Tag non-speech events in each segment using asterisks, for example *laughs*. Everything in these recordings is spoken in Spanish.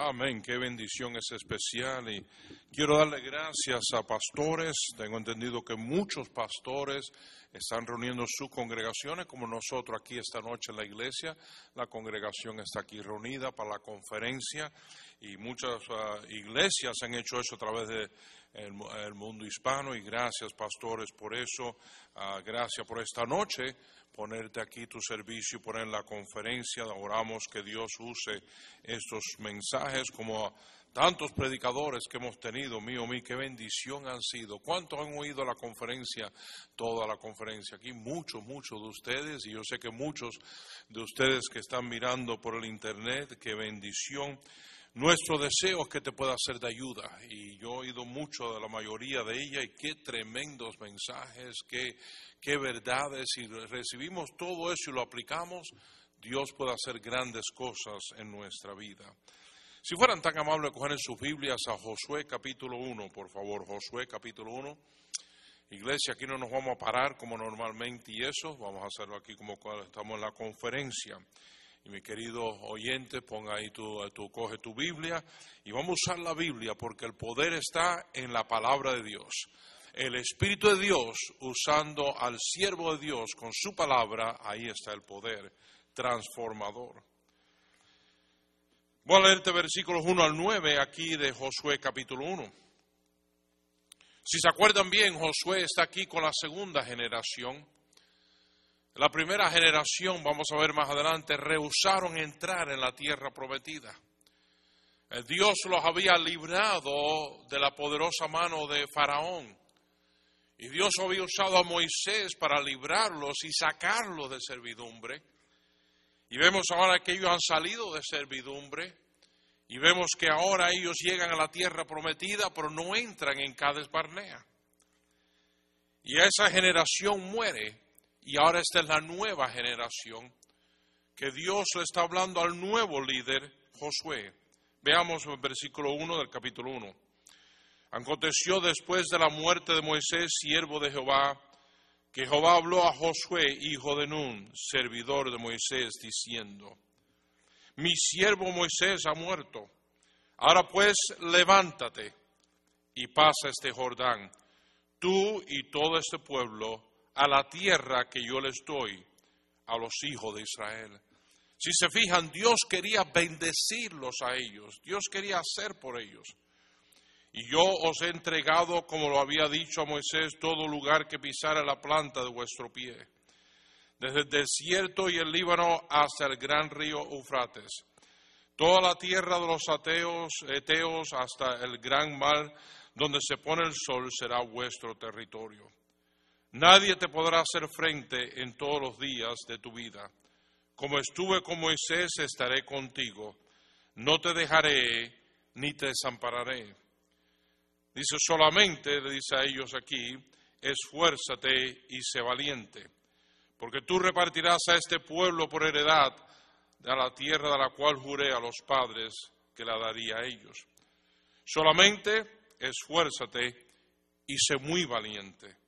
Amén, qué bendición es especial y quiero darle gracias a pastores. Tengo entendido que muchos pastores están reuniendo sus congregaciones como nosotros aquí esta noche en la iglesia. La congregación está aquí reunida para la conferencia y muchas uh, iglesias han hecho eso a través del de mundo hispano y gracias pastores por eso. Uh, gracias por esta noche ponerte aquí tu servicio, poner la conferencia. Oramos que Dios use estos mensajes como tantos predicadores que hemos tenido. Mío, mío, qué bendición han sido. ¿Cuántos han oído la conferencia? Toda la conferencia aquí. Muchos, muchos de ustedes. Y yo sé que muchos de ustedes que están mirando por el internet, qué bendición. Nuestro deseo es que te pueda ser de ayuda y yo he oído mucho de la mayoría de ella y qué tremendos mensajes, qué, qué verdades. Si recibimos todo eso y lo aplicamos, Dios puede hacer grandes cosas en nuestra vida. Si fueran tan amables, coger en sus Biblias a Josué capítulo 1, por favor, Josué capítulo 1. Iglesia, aquí no nos vamos a parar como normalmente y eso, vamos a hacerlo aquí como cuando estamos en la conferencia. Y mi querido oyente, ponga ahí tu, coge tu Biblia y vamos a usar la Biblia porque el poder está en la palabra de Dios. El Espíritu de Dios usando al siervo de Dios con su palabra, ahí está el poder transformador. Voy a leerte versículos 1 al 9 aquí de Josué capítulo 1. Si se acuerdan bien, Josué está aquí con la segunda generación la primera generación, vamos a ver más adelante, rehusaron entrar en la tierra prometida. Eh, Dios los había librado de la poderosa mano de Faraón. Y Dios había usado a Moisés para librarlos y sacarlos de servidumbre. Y vemos ahora que ellos han salido de servidumbre. Y vemos que ahora ellos llegan a la tierra prometida, pero no entran en Cades Barnea. Y esa generación muere y ahora esta es la nueva generación que Dios le está hablando al nuevo líder, Josué. Veamos el versículo 1 del capítulo 1. Aconteció después de la muerte de Moisés, siervo de Jehová, que Jehová habló a Josué, hijo de Nun, servidor de Moisés, diciendo, Mi siervo Moisés ha muerto. Ahora pues levántate y pasa este Jordán, tú y todo este pueblo, a la tierra que yo les doy a los hijos de Israel. Si se fijan, Dios quería bendecirlos a ellos, Dios quería hacer por ellos. Y yo os he entregado, como lo había dicho a Moisés, todo lugar que pisara la planta de vuestro pie, desde el desierto y el Líbano hasta el gran río Eufrates, toda la tierra de los ateos, eteos hasta el gran mar donde se pone el sol será vuestro territorio. Nadie te podrá hacer frente en todos los días de tu vida. Como estuve con Moisés, estaré contigo. No te dejaré ni te desampararé. Dice solamente, le dice a ellos aquí, esfuérzate y sé valiente, porque tú repartirás a este pueblo por heredad de la tierra de la cual juré a los padres que la daría a ellos. Solamente esfuérzate y sé muy valiente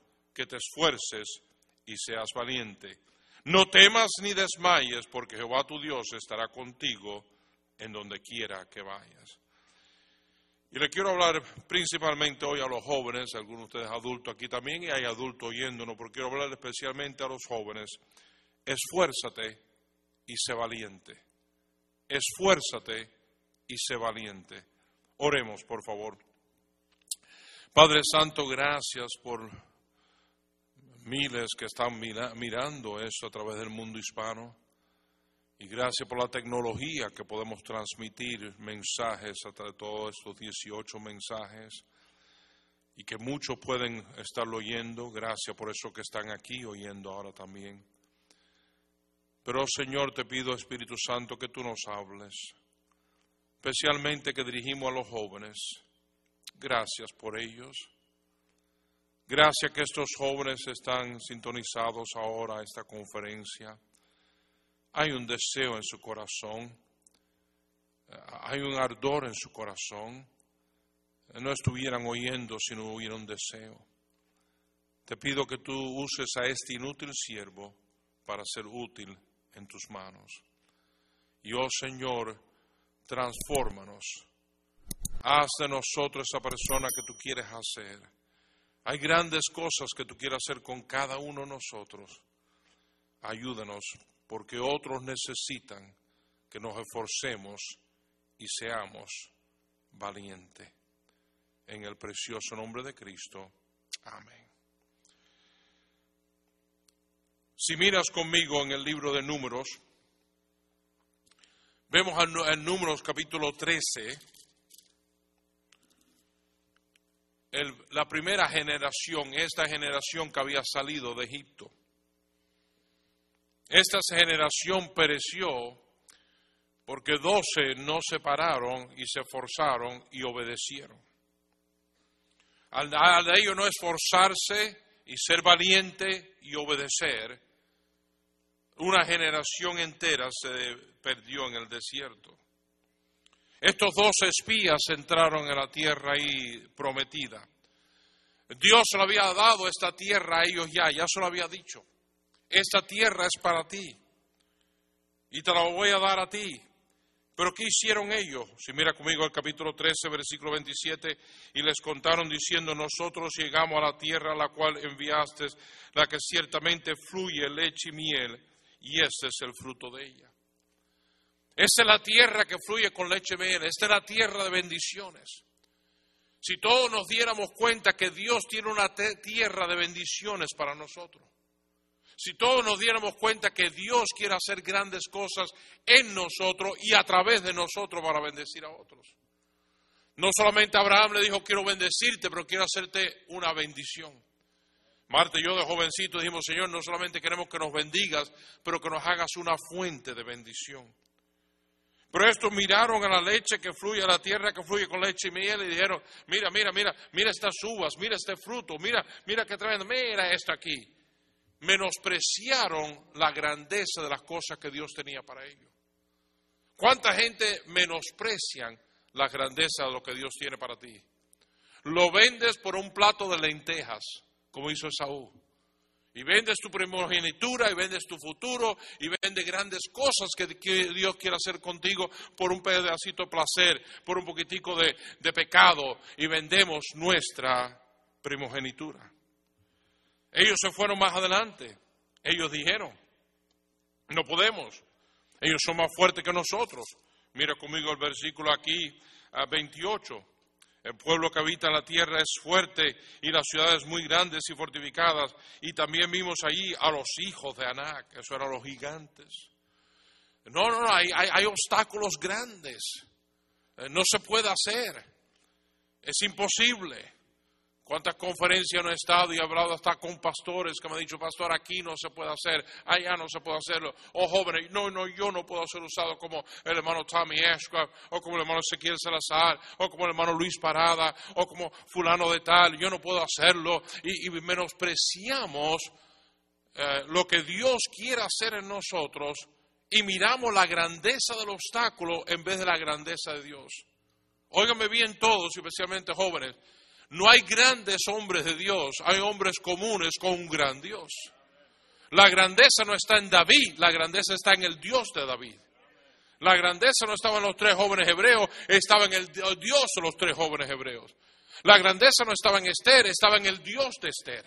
que te esfuerces y seas valiente. No temas ni desmayes, porque Jehová tu Dios estará contigo en donde quiera que vayas. Y le quiero hablar principalmente hoy a los jóvenes, algunos de ustedes adultos aquí también, y hay adultos oyéndonos, porque quiero hablar especialmente a los jóvenes. Esfuérzate y sé valiente. Esfuérzate y sé valiente. Oremos, por favor. Padre Santo, gracias por miles que están mirando eso a través del mundo hispano. Y gracias por la tecnología que podemos transmitir mensajes a través de todos estos 18 mensajes y que muchos pueden estarlo oyendo. Gracias por eso que están aquí oyendo ahora también. Pero Señor, te pido Espíritu Santo que tú nos hables. especialmente que dirigimos a los jóvenes. Gracias por ellos. Gracias que estos jóvenes están sintonizados ahora a esta conferencia. Hay un deseo en su corazón, hay un ardor en su corazón. No estuvieran oyendo si no hubiera un deseo. Te pido que tú uses a este inútil siervo para ser útil en tus manos. Y oh Señor, transfórmanos. Haz de nosotros esa persona que tú quieres hacer. Hay grandes cosas que tú quieres hacer con cada uno de nosotros. Ayúdanos, porque otros necesitan que nos esforcemos y seamos valientes. En el precioso nombre de Cristo. Amén. Si miras conmigo en el libro de números, vemos en números capítulo 13, la primera generación, esta generación que había salido de Egipto. Esta generación pereció porque doce no se pararon y se esforzaron y obedecieron. Al, de ello no esforzarse y ser valiente y obedecer, una generación entera se perdió en el desierto. Estos dos espías entraron en la tierra ahí prometida. Dios le había dado esta tierra a ellos ya, ya se lo había dicho. Esta tierra es para ti y te la voy a dar a ti. Pero ¿qué hicieron ellos? Si mira conmigo el capítulo 13, versículo 27, y les contaron diciendo, nosotros llegamos a la tierra a la cual enviaste, la que ciertamente fluye leche y miel, y este es el fruto de ella. Esta es la tierra que fluye con leche y esta es la tierra de bendiciones. Si todos nos diéramos cuenta que Dios tiene una tierra de bendiciones para nosotros, si todos nos diéramos cuenta que Dios quiere hacer grandes cosas en nosotros y a través de nosotros para bendecir a otros. No solamente Abraham le dijo, quiero bendecirte, pero quiero hacerte una bendición. Marta y yo de jovencito dijimos, Señor, no solamente queremos que nos bendigas, pero que nos hagas una fuente de bendición. Pero estos miraron a la leche que fluye, a la tierra que fluye con leche y miel y dijeron, mira, mira, mira, mira estas uvas, mira este fruto, mira, mira qué tremendo, mira esto aquí. Menospreciaron la grandeza de las cosas que Dios tenía para ellos. ¿Cuánta gente menosprecian la grandeza de lo que Dios tiene para ti? Lo vendes por un plato de lentejas como hizo Saúl. Y vendes tu primogenitura y vendes tu futuro y vendes grandes cosas que, Dios quiere hacer contigo por un pedacito de placer, por un poquitico de, pecado y vendemos nuestra primogenitura. Ellos se fueron más adelante. Ellos dijeron, no podemos. Ellos son más fuertes que nosotros. Mira conmigo el versículo aquí, a 28. El pueblo que habita la tierra es fuerte y las ciudades muy grandes y fortificadas. Y también vimos allí a los hijos de Anac, eso eran los gigantes. No, no, no, hay, hay obstáculos grandes. Eh, no se puede hacer. Es imposible. ¿Cuántas conferencias no he estado y he hablado hasta con pastores que me han dicho, pastor, aquí no se puede hacer, allá no se puede hacerlo? O jóvenes, no, no, yo no puedo ser usado como el hermano Tommy Ashcroft, o como el hermano Ezequiel Salazar, o como el hermano Luis Parada, o como fulano de tal, yo no puedo hacerlo. Y, menospreciamos eh, lo que Dios quiere hacer en nosotros y miramos la grandeza del obstáculo en vez de la grandeza de Dios. Óigame bien todos, especialmente jóvenes. No hay grandes hombres de Dios, hay hombres comunes con un gran Dios. La grandeza no está en David, la grandeza está en el Dios de David. La grandeza no estaba en los tres jóvenes hebreos, estaba en el Dios de los tres jóvenes hebreos. La grandeza no estaba en Esther, estaba en el Dios de Esther.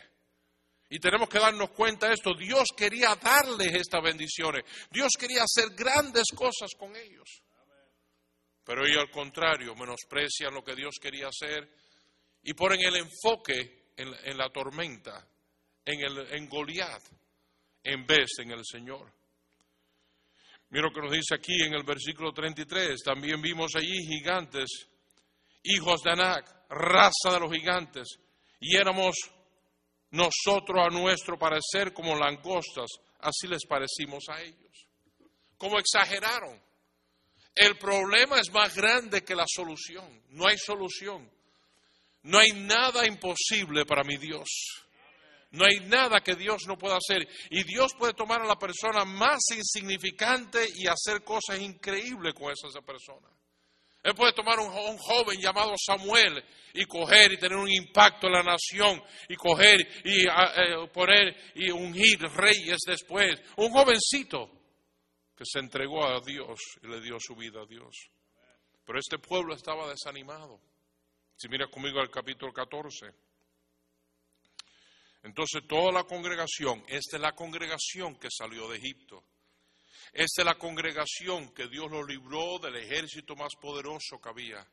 Y tenemos que darnos cuenta de esto. Dios quería darles estas bendiciones. Dios quería hacer grandes cosas con ellos. Pero ellos al contrario menosprecian lo que Dios quería hacer y ponen el enfoque en, la tormenta, en, el, en Goliat, en vez en el Señor. Mira lo que nos dice aquí en el versículo 33. También vimos allí gigantes, hijos de Anac, raza de los gigantes, y éramos nosotros a nuestro parecer como langostas, así les parecimos a ellos. Como exageraron. El problema es más grande que la solución. No hay solución. No hay nada imposible para mi Dios. No hay nada que Dios no pueda hacer. Y Dios puede tomar a la persona más insignificante y hacer cosas increíbles con esa persona. Él puede tomar un, un, joven llamado Samuel y coger y tener un impacto en la nación y coger y uh, poner y ungir reyes después. Un jovencito que se entregó a Dios y le dio su vida a Dios. Pero este pueblo estaba desanimado. Si mira conmigo al capítulo 14. Entonces toda la congregación, esta es la congregación que salió de Egipto. Esta es la congregación que Dios lo libró del ejército más poderoso que había.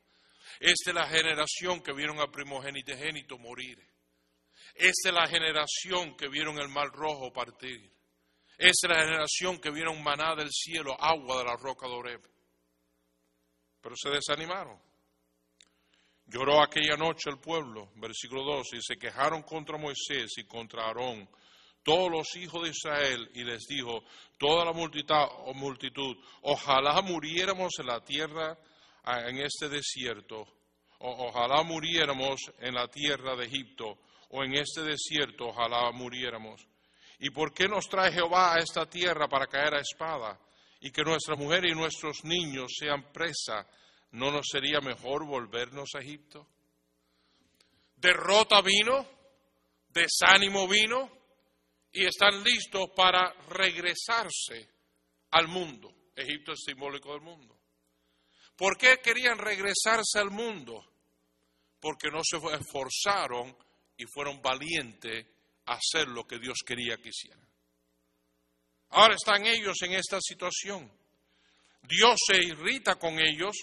Esta es la generación que vieron al primogénito morir. Esta es la generación que vieron el mar rojo partir. Esta es la generación que vieron maná del cielo, agua de la roca de Oreb. Pero se desanimaron. Lloró aquella noche el pueblo, versículo 2, y se quejaron contra Moisés y contra Aarón, todos los hijos de Israel, y les dijo, toda la multitud, multitud ojalá muriéramos en la tierra, ah, en este desierto, o, ojalá muriéramos en la tierra de Egipto, o en este desierto, ojalá muriéramos. ¿Y por qué nos trae Jehová a esta tierra para caer a espada? Y que nuestras mujeres y nuestros niños sean presa ¿no nos sería mejor volvernos a Egipto? Derrota vino, desánimo vino y están listos para regresarse al mundo. Egipto es simbólico del mundo. ¿Por qué querían regresarse al mundo? Porque no se esforzaron y fueron valientes a hacer lo que Dios quería que hicieran. Ahora están ellos en esta situación. Dios se irrita con ellos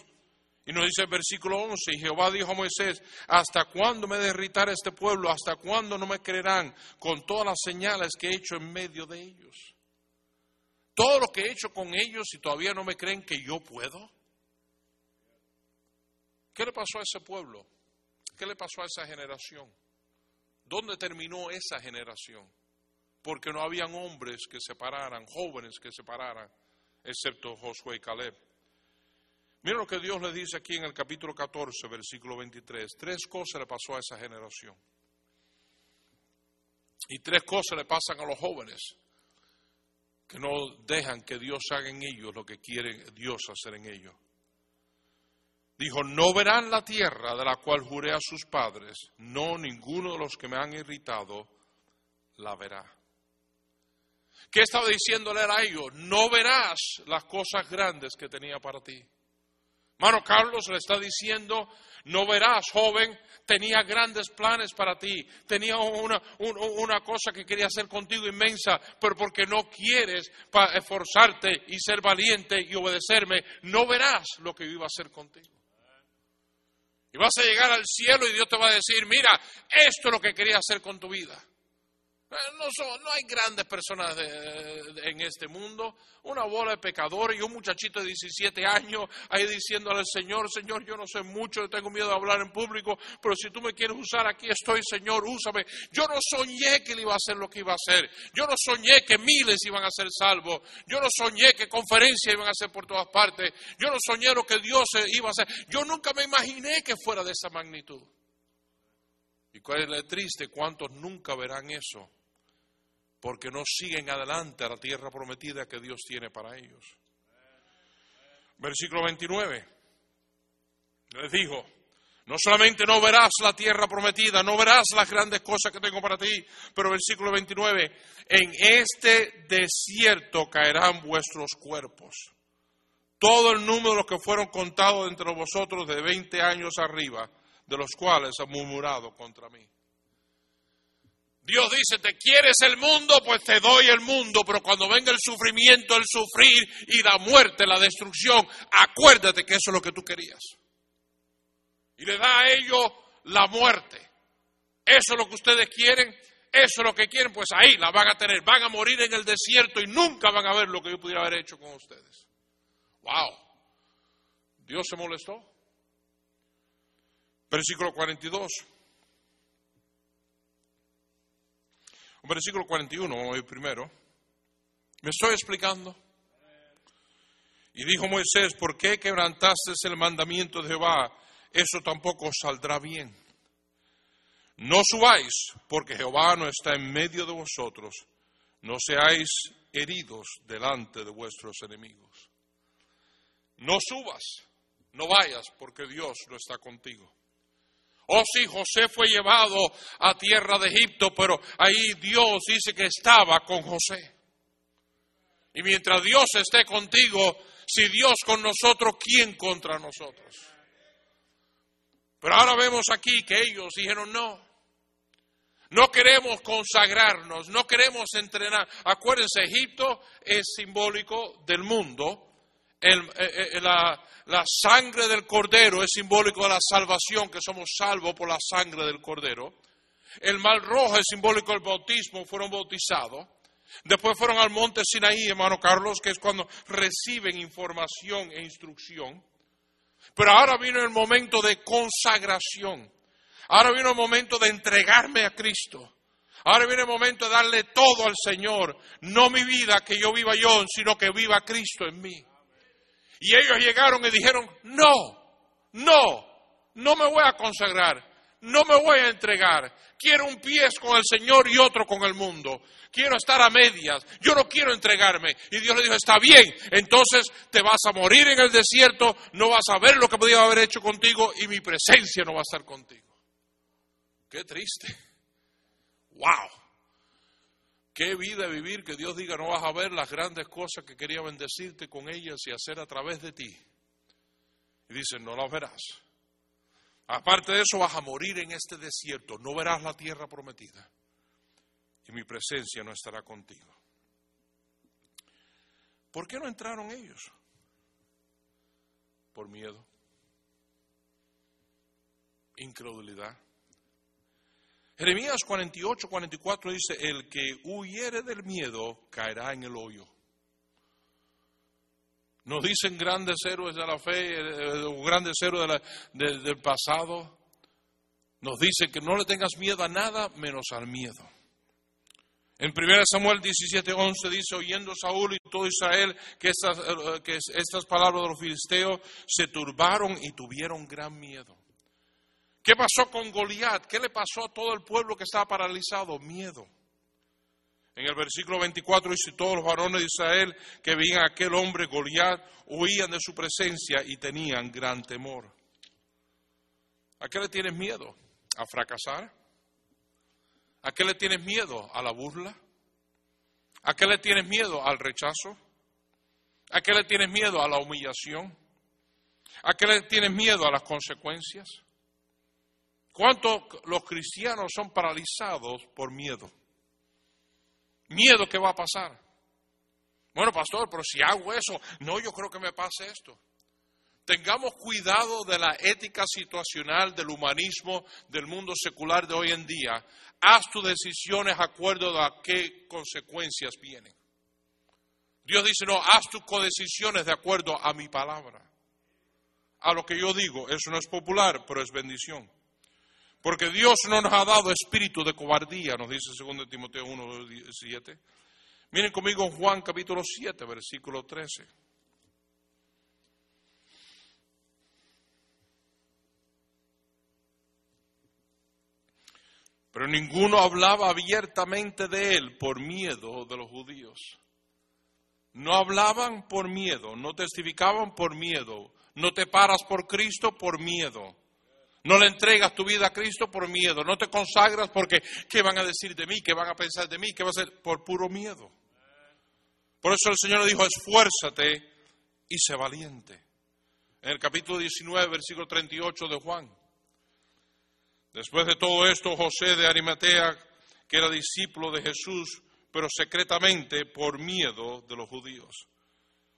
y nos dice el versículo 11, y Jehová dijo a Moisés, ¿hasta cuándo me derritará este pueblo? ¿Hasta cuándo no me creerán con todas las señales que he hecho en medio de ellos? Todo lo que he hecho con ellos y todavía no me creen que yo puedo. ¿Qué le pasó a ese pueblo? ¿Qué le pasó a esa generación? ¿Dónde terminó esa generación? Porque no habían hombres que se pararan, jóvenes que se pararan, excepto Josué y Caleb. Mira lo que Dios le dice aquí en el capítulo 14, versículo 23. Tres cosas le pasó a esa generación. Y tres cosas le pasan a los jóvenes que no dejan que Dios haga en ellos lo que quiere Dios hacer en ellos. Dijo, no verán la tierra de la cual juré a sus padres, no ninguno de los que me han irritado la verá. ¿Qué estaba diciéndole a ellos? No verás las cosas grandes que tenía para ti. Mano Carlos le está diciendo, no verás, joven, tenía grandes planes para ti, tenía una, cosa que quería hacer contigo inmensa, pero porque no quieres esforzarte y ser valiente y obedecerme, no verás lo que yo iba a hacer contigo. Y vas a llegar al cielo y Dios te va a decir, mira, esto es lo que quería hacer con tu vida. Eh, no, no hay grandes personas en este mundo. Una bola de pecadores y un muchachito de 17 años ahí diciéndole al Señor, Señor, yo no sé mucho, tengo miedo de hablar en público, pero si tú me quieres usar, aquí estoy, Señor, úsame. Yo no soñé que él iba a hacer lo que iba a hacer. Yo no soñé que miles iban a ser salvos. Yo no soñé que conferencias iban a ser por todas partes. Yo no soñé lo que Dios iba a hacer. Yo nunca me imaginé que fuera de esa magnitud. Y cuál es triste, cuántos nunca verán eso porque no siguen adelante a la tierra prometida que Dios tiene para ellos. Versículo 29. Les dijo, no solamente no verás la tierra prometida, no verás las grandes cosas que tengo para ti, pero versículo 29, en este desierto caerán vuestros cuerpos. Todo el número de los que fueron contados entre vosotros de 20 años arriba, de los cuales han murmurado contra mí. Dios dice, te quieres el mundo, pues te doy el mundo, pero cuando venga el sufrimiento, el sufrir y la muerte, la destrucción, acuérdate que eso es lo que tú querías. Y le da a ellos la muerte. Eso es lo que ustedes quieren, eso es lo que quieren, pues ahí la van a tener. Van a morir en el desierto y nunca van a ver lo que yo pudiera haber hecho con ustedes. ¡Wow! Dios se molestó. Versículo 42. Versículo 41, hoy primero. ¿Me estoy explicando? Y dijo Moisés, ¿por qué quebrantaste el mandamiento de Jehová? Eso tampoco saldrá bien. No subáis, porque Jehová no está en medio de vosotros. No seáis heridos delante de vuestros enemigos. No subas, no vayas, porque Dios no está contigo. Oh sí, José fue llevado a tierra de Egipto, pero ahí Dios dice que estaba con José. Y mientras Dios esté contigo, si Dios con nosotros, ¿quién contra nosotros? Pero ahora vemos aquí que ellos dijeron no. No queremos consagrarnos, no queremos entrenar. Acuérdense, Egipto es simbólico del mundo. Eh, eh, la, la sangre del cordero es simbólico de la salvación, que somos salvos por la sangre del cordero. El mal rojo es simbólico del bautismo, fueron bautizados. Después fueron al monte Sinaí, hermano Carlos, que es cuando reciben información e instrucción. Pero ahora vino el momento de consagración. Ahora vino el momento de entregarme a Cristo. Ahora viene el momento de darle todo al Señor. No mi vida, que yo viva yo, sino que viva Cristo en mí. Y ellos llegaron y dijeron, no, no, no me voy a consagrar, no me voy a entregar. Quiero un pie con el Señor y otro con el mundo. Quiero estar a medias. Yo no quiero entregarme. Y Dios le dijo, está bien, entonces te vas a morir en el desierto, no vas a ver lo que podía haber hecho contigo y mi presencia no va a estar contigo. Qué triste. ¡Wow! Qué vida vivir que Dios diga no vas a ver las grandes cosas que quería bendecirte con ellas y hacer a través de ti. Y dice, no las verás. Aparte de eso vas a morir en este desierto, no verás la tierra prometida y mi presencia no estará contigo. ¿Por qué no entraron ellos? Por miedo, incredulidad. Jeremías 48, 44 dice, el que huyere del miedo caerá en el hoyo. Nos dicen grandes héroes de la fe, eh, grandes héroes del pasado. Nos dicen que no le tengas miedo a nada menos al miedo. En 1 Samuel 17, 11 dice, oyendo Saúl y todo Israel que estas, eh, que estas palabras de los filisteos se turbaron y tuvieron gran miedo. ¿Qué pasó con Goliat? ¿Qué le pasó a todo el pueblo que estaba paralizado? Miedo. En el versículo 24 dice, todos los varones de Israel que veían a aquel hombre Goliat huían de su presencia y tenían gran temor. ¿A qué le tienes miedo? ¿A fracasar? ¿A qué le tienes miedo? ¿A la burla? ¿A qué le tienes miedo? ¿Al rechazo? ¿A qué le tienes miedo? ¿A la humillación? ¿A qué le tienes miedo? ¿A las consecuencias? ¿Cuántos los cristianos son paralizados por miedo? Miedo que va a pasar. Bueno, pastor, pero si hago eso, no, yo creo que me pase esto. Tengamos cuidado de la ética situacional, del humanismo, del mundo secular de hoy en día. Haz tus decisiones de acuerdo a qué consecuencias vienen. Dios dice, no, haz tus decisiones de acuerdo a mi palabra. A lo que yo digo, eso no es popular, pero es bendición. Porque Dios no nos ha dado espíritu de cobardía, nos dice 2 Timoteo 1, 17. Miren conmigo Juan capítulo 7, versículo 13. Pero ninguno hablaba abiertamente de él por miedo de los judíos. No hablaban por miedo, no testificaban por miedo, no te paras por Cristo por miedo. No le entregas tu vida a Cristo por miedo. No te consagras porque ¿qué van a decir de mí? ¿Qué van a pensar de mí? ¿Qué va a ser? Por puro miedo. Por eso el Señor le dijo, esfuérzate y sé valiente. En el capítulo 19, versículo 38 de Juan. Después de todo esto, José de Arimatea, que era discípulo de Jesús, pero secretamente por miedo de los judíos.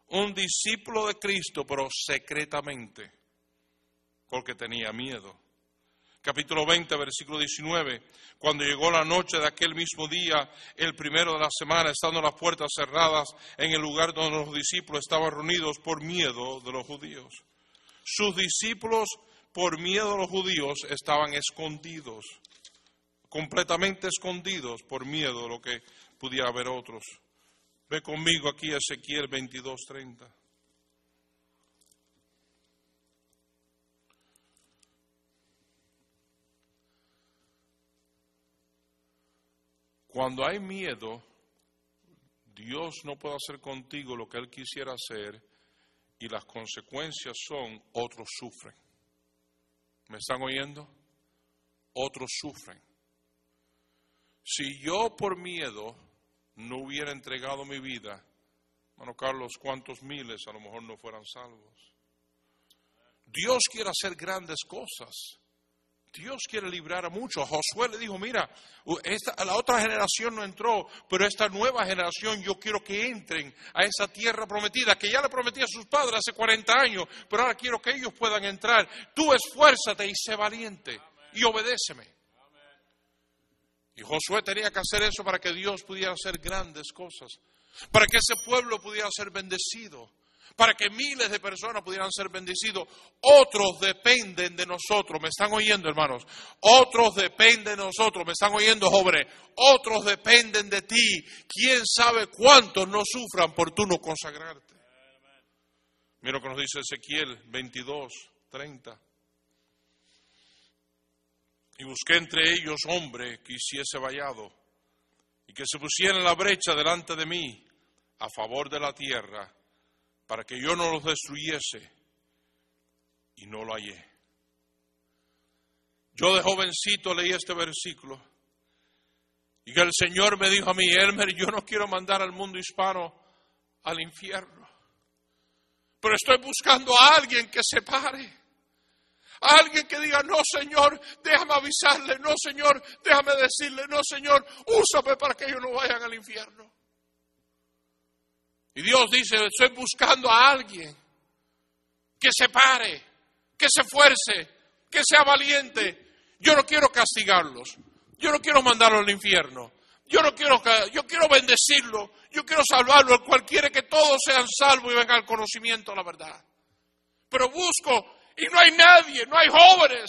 Un discípulo de Cristo, pero secretamente porque tenía miedo. Capítulo 20, versículo 19. Cuando llegó la noche de aquel mismo día, el primero de la semana, estando las puertas cerradas en el lugar donde los discípulos estaban reunidos por miedo de los judíos. Sus discípulos, por miedo de los judíos, estaban escondidos, completamente escondidos por miedo de lo que pudiera haber otros. Ve conmigo aquí Ezequiel 22, 30. Cuando hay miedo, Dios no puede hacer contigo lo que Él quisiera hacer y las consecuencias son otros sufren. ¿Me están oyendo? Otros sufren. Si yo por miedo no hubiera entregado mi vida, hermano Carlos, ¿cuántos miles a lo mejor no fueran salvos? Dios quiere hacer grandes cosas. Dios quiere librar a muchos. Josué le dijo, mira, esta, la otra generación no entró, pero esta nueva generación yo quiero que entren a esa tierra prometida, que ya le prometí a sus padres hace 40 años, pero ahora quiero que ellos puedan entrar. Tú esfuérzate y sé valiente y obedéceme. Y Josué tenía que hacer eso para que Dios pudiera hacer grandes cosas, para que ese pueblo pudiera ser bendecido para que miles de personas pudieran ser bendecidos. Otros dependen de nosotros. ¿Me están oyendo, hermanos? Otros dependen de nosotros. ¿Me están oyendo, jóvenes? Otros dependen de ti. ¿Quién sabe cuántos no sufran por tú no consagrarte? Mira lo que nos dice Ezequiel 22, 30. Y busqué entre ellos hombre que hiciese vallado y que se pusiera en la brecha delante de mí a favor de la tierra para que yo no los destruyese y no lo hallé. Yo de jovencito leí este versículo y que el Señor me dijo a mí, Elmer, yo no quiero mandar al mundo hispano al infierno, pero estoy buscando a alguien que se pare. A alguien que diga, no Señor, déjame avisarle, no Señor, déjame decirle, no Señor, úsame para que ellos no vayan al infierno. Y Dios dice, estoy buscando a alguien que se pare, que se esfuerce, que sea valiente. Yo no quiero castigarlos, yo no quiero mandarlos al infierno, yo no quiero, yo quiero bendecirlo, yo quiero salvarlo, el cual quiere que todos sean salvos y vengan al conocimiento de la verdad. Pero busco y no hay nadie, no hay jóvenes,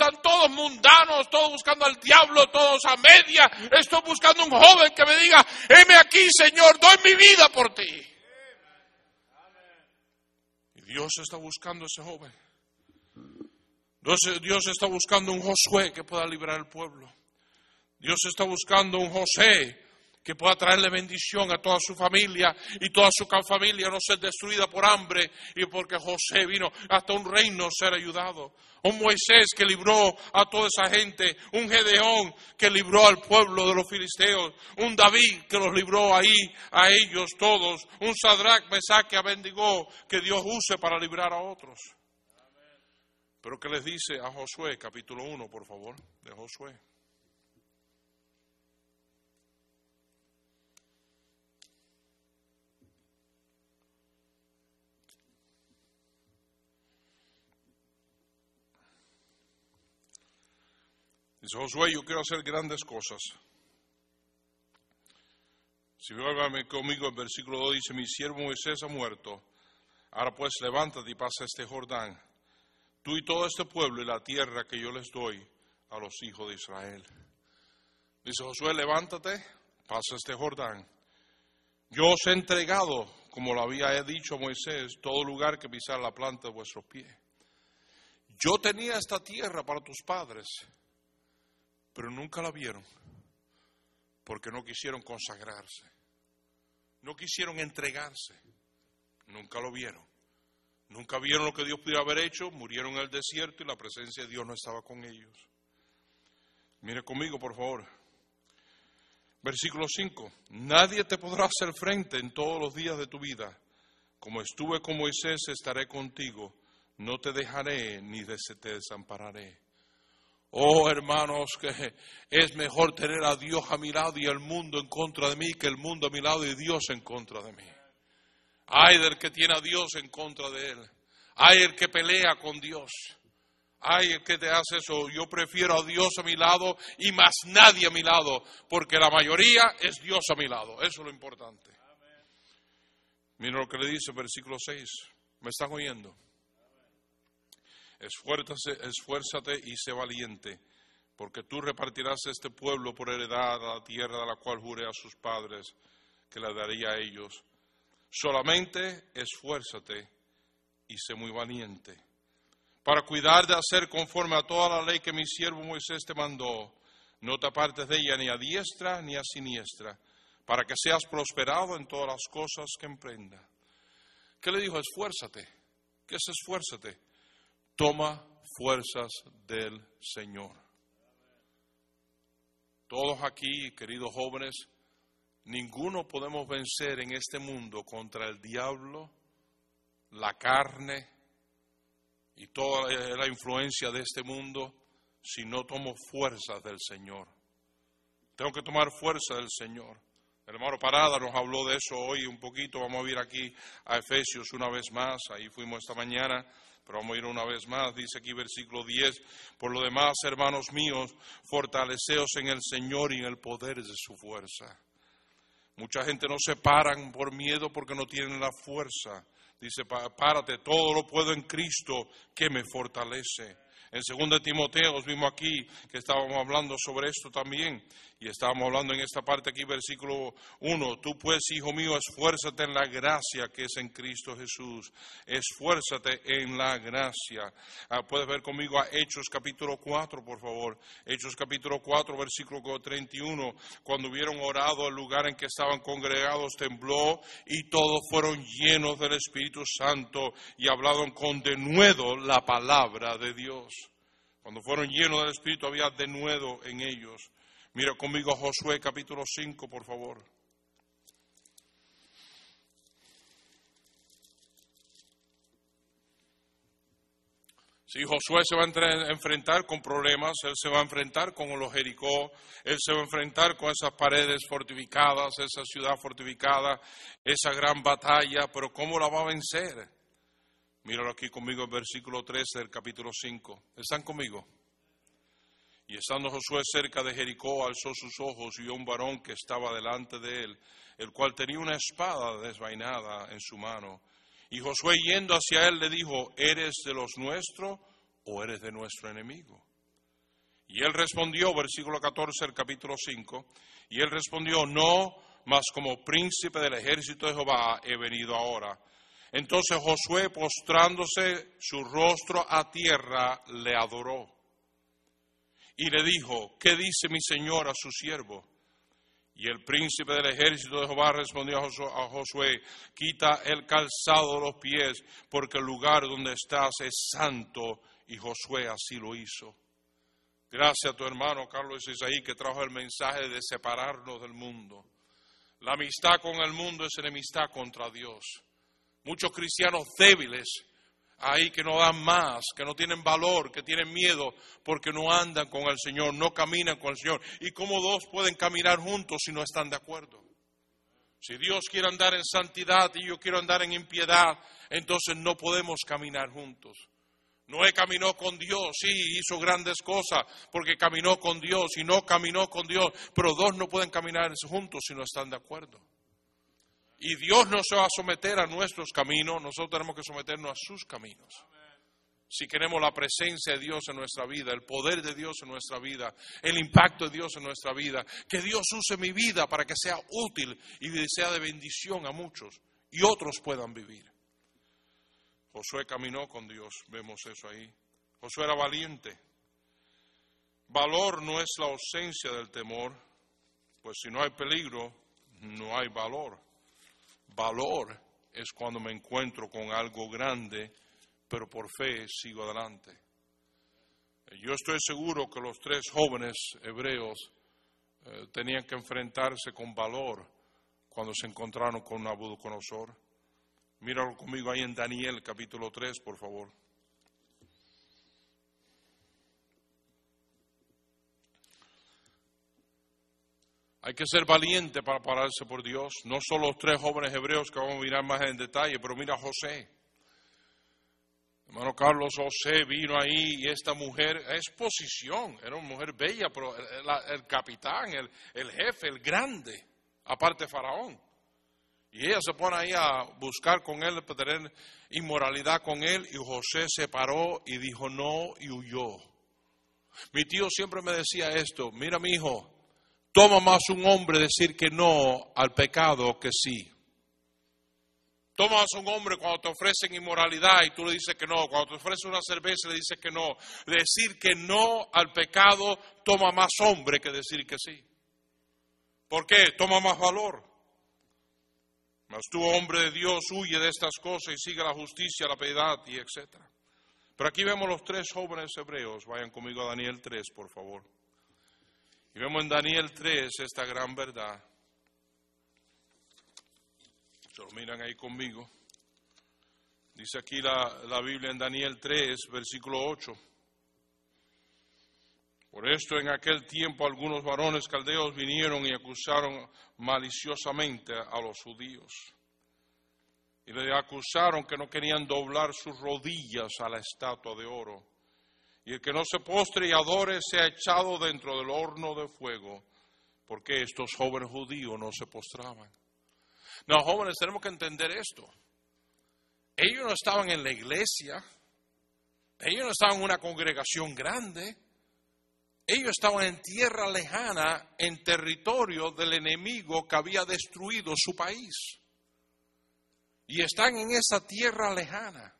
están todos mundanos, todos buscando al diablo, todos a media. Estoy buscando un joven que me diga, heme aquí, Señor, doy mi vida por ti. Y Dios está buscando a ese joven. Dios, está buscando un Josué que pueda librar al pueblo. Dios está buscando un José que pueda traerle bendición a toda su familia y toda su familia no ser destruida por hambre y porque José vino hasta un reino ser ayudado. Un Moisés que libró a toda esa gente, un Gedeón que libró al pueblo de los filisteos, un David que los libró ahí a ellos todos, un Sadrach, Mesach que bendigó que Dios use para librar a otros. Pero que les dice a Josué, capítulo 1, por favor, de Josué. Dice Josué, yo quiero hacer grandes cosas. Si vuelve conmigo, el versículo 2 dice, mi siervo Moisés ha muerto. Ahora pues levántate y pasa este Jordán, tú y todo este pueblo y la tierra que yo les doy a los hijos de Israel. Dice Josué, levántate, pasa este Jordán. Yo os he entregado, como lo había dicho Moisés, todo lugar que pisar la planta de vuestros pies. Yo tenía esta tierra para tus padres pero nunca la vieron porque no quisieron consagrarse, no quisieron entregarse, nunca lo vieron. Nunca vieron lo que Dios pudiera haber hecho, murieron en el desierto y la presencia de Dios no estaba con ellos. Mire conmigo, por favor. Versículo 5. Nadie te podrá hacer frente en todos los días de tu vida. Como estuve con Moisés, estaré contigo. No te dejaré ni te desampararé. Oh hermanos, que es mejor tener a Dios a mi lado y el mundo en contra de mí que el mundo a mi lado y Dios en contra de mí. Hay del que tiene a Dios en contra de él. Hay el que pelea con Dios. Hay el que te hace eso. Yo prefiero a Dios a mi lado y más nadie a mi lado, porque la mayoría es Dios a mi lado. Eso es lo importante. Mira lo que le dice el versículo 6. ¿Me están oyendo? Esfuérzate y sé valiente, porque tú repartirás este pueblo por heredad a la tierra de la cual juré a sus padres que la daría a ellos. Solamente esfuérzate y sé muy valiente, para cuidar de hacer conforme a toda la ley que mi siervo Moisés te mandó. No te apartes de ella ni a diestra ni a siniestra, para que seas prosperado en todas las cosas que emprenda. ¿Qué le dijo? Esfuérzate. ¿Qué es esfuérzate? Toma fuerzas del Señor. Todos aquí, queridos jóvenes, ninguno podemos vencer en este mundo contra el diablo, la carne y toda la influencia de este mundo si no tomo fuerzas del Señor. Tengo que tomar fuerza del Señor. El hermano Parada nos habló de eso hoy un poquito. Vamos a ir aquí a Efesios una vez más. Ahí fuimos esta mañana, pero vamos a ir una vez más. Dice aquí versículo 10. Por lo demás, hermanos míos, fortaleceos en el Señor y en el poder de su fuerza. Mucha gente no se paran por miedo porque no tienen la fuerza. Dice, párate, todo lo puedo en Cristo que me fortalece. En 2 Timoteo vimos aquí que estábamos hablando sobre esto también. Y estábamos hablando en esta parte aquí, versículo 1. Tú pues, hijo mío, esfuérzate en la gracia que es en Cristo Jesús. Esfuérzate en la gracia. Ah, puedes ver conmigo a Hechos capítulo 4, por favor. Hechos capítulo 4, versículo 31. Cuando hubieron orado, el lugar en que estaban congregados tembló y todos fueron llenos del Espíritu Santo y hablaron con denuedo la palabra de Dios. Cuando fueron llenos del Espíritu había denuedo en ellos. Mira conmigo Josué capítulo 5, por favor. Si Josué se va a enfrentar con problemas, él se va a enfrentar con los Jericó, él se va a enfrentar con esas paredes fortificadas, esa ciudad fortificada, esa gran batalla, pero ¿cómo la va a vencer? Míralo aquí conmigo el versículo 13 del capítulo 5. ¿Están conmigo? Y estando Josué cerca de Jericó, alzó sus ojos y vio un varón que estaba delante de él, el cual tenía una espada desvainada en su mano. Y Josué yendo hacia él le dijo, ¿eres de los nuestros o eres de nuestro enemigo? Y él respondió, versículo 14 del capítulo 5, y él respondió, no, mas como príncipe del ejército de Jehová he venido ahora. Entonces Josué, postrándose su rostro a tierra, le adoró y le dijo, ¿qué dice mi señor a su siervo? Y el príncipe del ejército de Jehová respondió a Josué, quita el calzado de los pies, porque el lugar donde estás es santo. Y Josué así lo hizo. Gracias a tu hermano Carlos Isaí que trajo el mensaje de separarnos del mundo. La amistad con el mundo es enemistad contra Dios. Muchos cristianos débiles ahí que no dan más, que no tienen valor, que tienen miedo porque no andan con el Señor, no caminan con el Señor. ¿Y cómo dos pueden caminar juntos si no están de acuerdo? Si Dios quiere andar en santidad y yo quiero andar en impiedad, entonces no podemos caminar juntos. Noé caminó con Dios, sí, hizo grandes cosas porque caminó con Dios y no caminó con Dios, pero dos no pueden caminar juntos si no están de acuerdo. Y Dios no se va a someter a nuestros caminos, nosotros tenemos que someternos a sus caminos. Si queremos la presencia de Dios en nuestra vida, el poder de Dios en nuestra vida, el impacto de Dios en nuestra vida, que Dios use mi vida para que sea útil y sea de bendición a muchos y otros puedan vivir. Josué caminó con Dios, vemos eso ahí. Josué era valiente. Valor no es la ausencia del temor, pues si no hay peligro, no hay valor. Valor es cuando me encuentro con algo grande, pero por fe sigo adelante. Yo estoy seguro que los tres jóvenes hebreos eh, tenían que enfrentarse con valor cuando se encontraron con Nabucodonosor. Míralo conmigo ahí en Daniel capítulo 3, por favor. Hay que ser valiente para pararse por Dios. No solo los tres jóvenes hebreos que vamos a mirar más en detalle, pero mira a José. Hermano Carlos José vino ahí y esta mujer es posición, era una mujer bella, pero el, capitán, el, el, jefe, el grande, aparte Faraón. Y ella se pone ahí a buscar con él, para tener inmoralidad con él, y José se paró y dijo no y huyó. Mi tío siempre me decía esto, mira mi hijo, Toma más un hombre decir que no al pecado que sí. Tomas a un hombre cuando te ofrecen inmoralidad y tú le dices que no. Cuando te ofrecen una cerveza le dices que no. Decir que no al pecado toma más hombre que decir que sí. ¿Por qué? Toma más valor. Mas tú, hombre de Dios, huye de estas cosas y sigue la justicia, la piedad y etcétera. Pero aquí vemos los tres jóvenes hebreos. Vayan conmigo a Daniel 3, por favor. Y vemos en Daniel 3 esta gran verdad. Se lo miran ahí conmigo. Dice aquí la, la Biblia en Daniel 3, versículo 8. Por esto en aquel tiempo algunos varones caldeos vinieron y acusaron maliciosamente a los judíos. Y le acusaron que no querían doblar sus rodillas a la estatua de oro. Y el que no se postre y adore sea echado dentro del horno de fuego, porque estos jóvenes judíos no se postraban. No, jóvenes, tenemos que entender esto. Ellos no estaban en la iglesia, ellos no estaban en una congregación grande, ellos estaban en tierra lejana, en territorio del enemigo que había destruido su país. Y están en esa tierra lejana.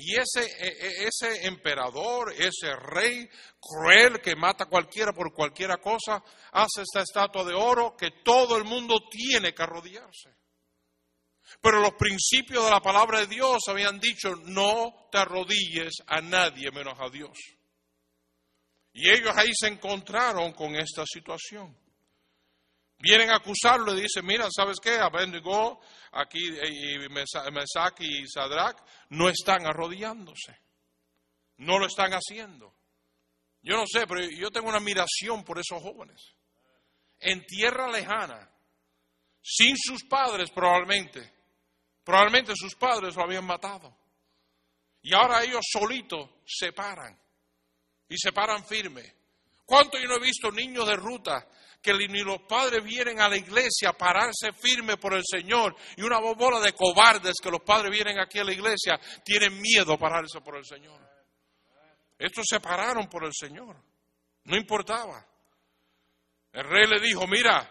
Y ese, e, e, ese emperador, ese rey cruel que mata a cualquiera por cualquier cosa, hace esta estatua de oro que todo el mundo tiene que arrodillarse. Pero los principios de la palabra de Dios habían dicho, no te arrodilles a nadie menos a Dios. Y ellos ahí se encontraron con esta situación. Vienen a acusarlo y dicen, mira, ¿sabes qué? Abednego, aquí y Mesac y Sadrach no están arrodillándose. No lo están haciendo. Yo no sé, pero yo tengo una admiración por esos jóvenes. En tierra lejana, sin sus padres probablemente. Probablemente sus padres lo habían matado. Y ahora ellos solitos se paran. Y se paran firme. ¿Cuánto yo no he visto niños de ruta que ni los padres vienen a la iglesia a pararse firme por el Señor y una bola de cobardes que los padres vienen aquí a la iglesia tienen miedo a pararse por el Señor. Estos se pararon por el Señor, no importaba. El rey le dijo, mira,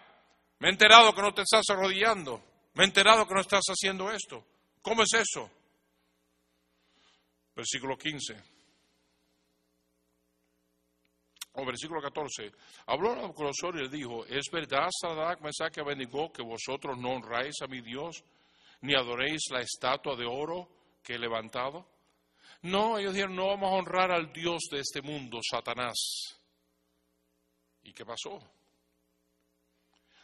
me he enterado que no te estás arrodillando, me he enterado que no estás haciendo esto. ¿Cómo es eso? Versículo 15 o versículo 14, habló Nabucodonosor y le dijo, ¿es verdad, Sadrach, Mesach y Abednego, que vosotros no honráis a mi Dios, ni adoréis la estatua de oro que he levantado? No, ellos dijeron, no vamos a honrar al Dios de este mundo, Satanás. ¿Y qué pasó?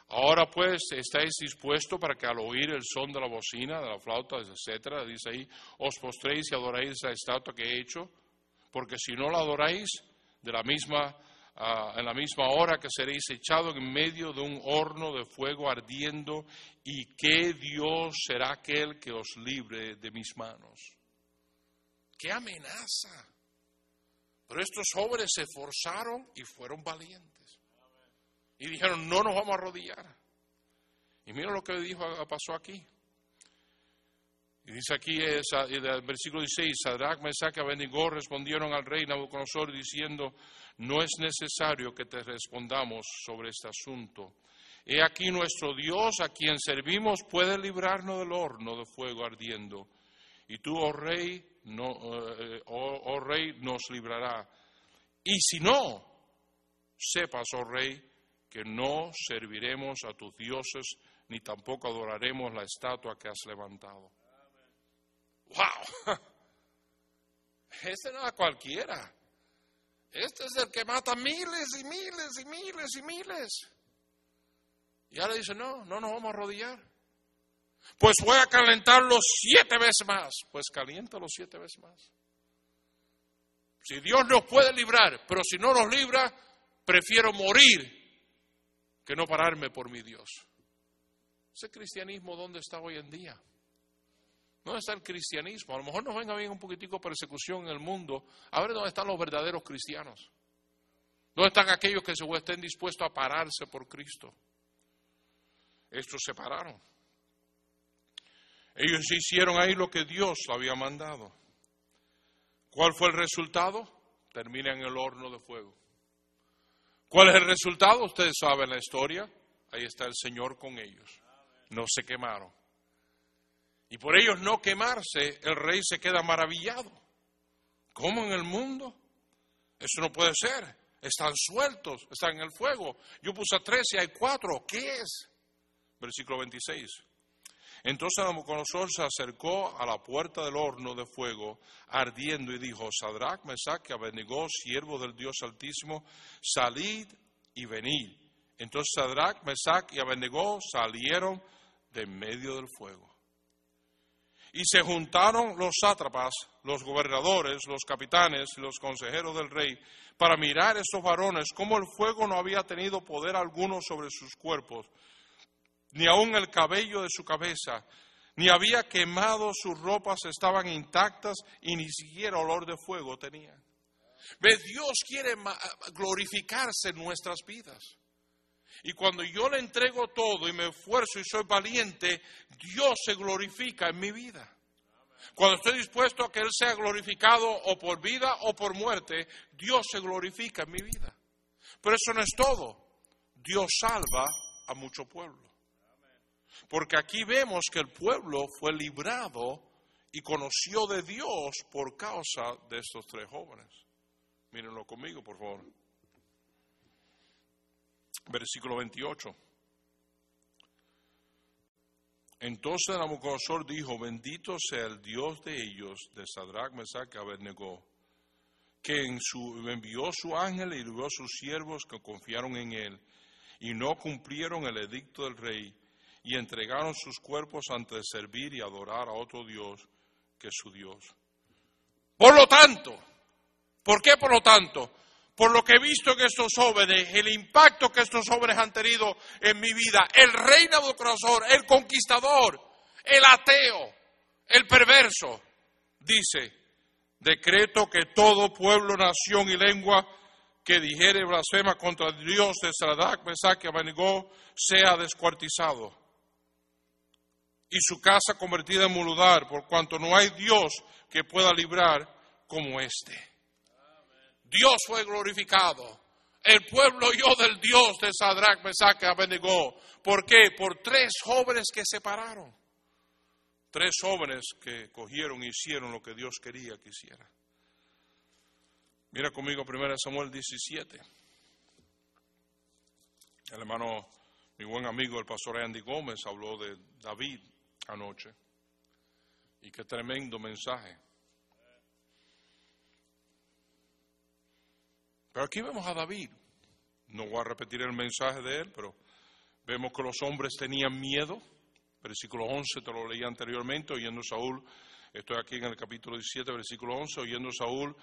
Ahora pues estáis dispuestos para que al oír el son de la bocina, de la flauta, etcétera, dice ahí, os postréis y adoráis la estatua que he hecho, porque si no la adoráis, de la misma, ah, en la misma hora que seréis echados en medio de un horno de fuego ardiendo, y que Dios será aquel que os libre de mis manos. ¡Qué amenaza! Pero estos jóvenes se esforzaron y fueron valientes. Y dijeron, no nos vamos a arrodillar. Y mira lo que dijo, pasó aquí. Y dice aquí, en el versículo 16, Sadrach, Mesach y Abednego respondieron al rey Nabucodonosor diciendo, no es necesario que te respondamos sobre este asunto. He aquí nuestro Dios, a quien servimos, puede librarnos del horno de fuego ardiendo. Y tú, oh rey, no, eh, oh, oh rey, nos librará. Y si no, sepas, oh rey, que no serviremos a tus dioses, ni tampoco adoraremos la estatua que has levantado. ¡Wow! *laughs* Este no es cualquiera. Este es el que mata miles y miles y miles y miles. Y ahora dice, no, no nos vamos a arrodillar. Pues voy a calentarlos siete veces más. Pues caliéntalo siete veces más. Si Dios nos puede librar, pero si no nos libra, prefiero morir que no pararme por mi Dios. Ese cristianismo, ¿dónde está hoy en día? ¿Dónde está el cristianismo? A lo mejor nos venga bien un poquitico persecución en el mundo. A ver dónde están los verdaderos cristianos. ¿Dónde están aquellos que se estén dispuestos a pararse por Cristo? Estos se pararon. Ellos hicieron ahí lo que Dios había mandado. ¿Cuál fue el resultado? Termina en el horno de fuego. ¿Cuál es el resultado? Ustedes saben la historia. Ahí está el Señor con ellos. No se quemaron. Y por ellos no quemarse, el rey se queda maravillado. ¿Cómo en el mundo? Eso no puede ser. Están sueltos, están en el fuego. Yo puse tres y hay cuatro. ¿Qué es? Versículo 26. Entonces Nabucodonosor se acercó a la puerta del horno de fuego ardiendo y dijo, Sadrach, Mesach y Abednego, siervos del Dios Altísimo, salid y venid. Entonces Sadrach, Mesach y Abednego salieron de medio del fuego. Y se juntaron los sátrapas, los gobernadores, los capitanes y los consejeros del rey para mirar estos varones, como el fuego no había tenido poder alguno sobre sus cuerpos, ni aun el cabello de su cabeza, ni había quemado sus ropas, estaban intactas y ni siquiera olor de fuego tenían. Ve, Dios quiere glorificarse en nuestras vidas. Y cuando yo le entrego todo y me esfuerzo y soy valiente, Dios se glorifica en mi vida. Cuando estoy dispuesto a que Él sea glorificado o por vida o por muerte, Dios se glorifica en mi vida. Pero eso no es todo. Dios salva a mucho pueblo. Porque aquí vemos que el pueblo fue librado y conoció de Dios por causa de estos tres jóvenes. Mírenlo conmigo, por favor. Versículo 28. Entonces Nabucodonosor dijo, bendito sea el Dios de ellos, de Sadrach, Mesach Abednego, que en su, envió su ángel y libró sus siervos que confiaron en él, y no cumplieron el edicto del rey, y entregaron sus cuerpos antes de servir y adorar a otro Dios que su Dios. Por lo tanto, ¿por qué por lo tanto? Por lo que he visto en estos jóvenes, el impacto que estos jóvenes han tenido en mi vida, el rey Nabucodonosor, el conquistador, el ateo, el perverso, dice, decreto que todo pueblo, nación y lengua que dijere blasfema contra Dios de Sadak, Mesach y Abednego sea descuartizado y su casa convertida en muludar, por cuanto no hay Dios que pueda librar como este. Dios fue glorificado. El pueblo yo del Dios de Sadrach, Mesach y Abednego. ¿Por qué? Por tres jóvenes que se pararon. Tres jóvenes que cogieron e hicieron lo que Dios quería que hiciera. Mira conmigo 1 Samuel 17. El hermano, mi buen amigo, el pastor Andy Gómez, habló de David anoche. Y qué tremendo mensaje. Pero aquí vemos a David. No voy a repetir el mensaje de él, pero vemos que los hombres tenían miedo. Versículo 11, te lo leí anteriormente, oyendo Saúl, estoy aquí en el capítulo 17, versículo 11, oyendo Saúl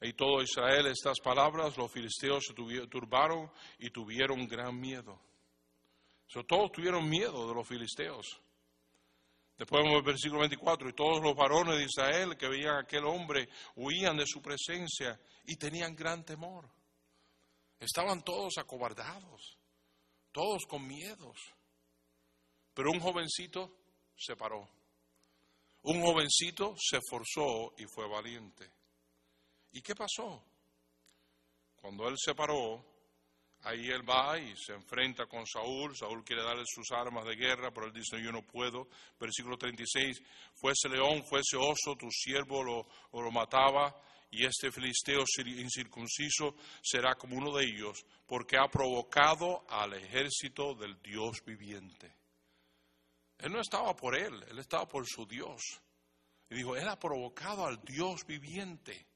y todo Israel estas palabras, los filisteos se turbaron y tuvieron gran miedo. todos tuvieron miedo de los filisteos. Después vemos el versículo 24, y todos los varones de Israel que veían a aquel hombre huían de su presencia y tenían gran temor. Estaban todos acobardados, todos con miedos. Pero un jovencito se paró. Un jovencito se esforzó y fue valiente. ¿Y qué pasó? Cuando él se paró, Ahí él va y se enfrenta con Saúl. Saúl quiere darle sus armas de guerra, pero él dice, yo no puedo. Versículo 36, fuese león, fuese oso, tu siervo lo, lo mataba, y este filisteo incircunciso será como uno de ellos, porque ha provocado al ejército del Dios viviente. Él no estaba por él, él estaba por su Dios. Y dijo, él ha provocado al Dios viviente.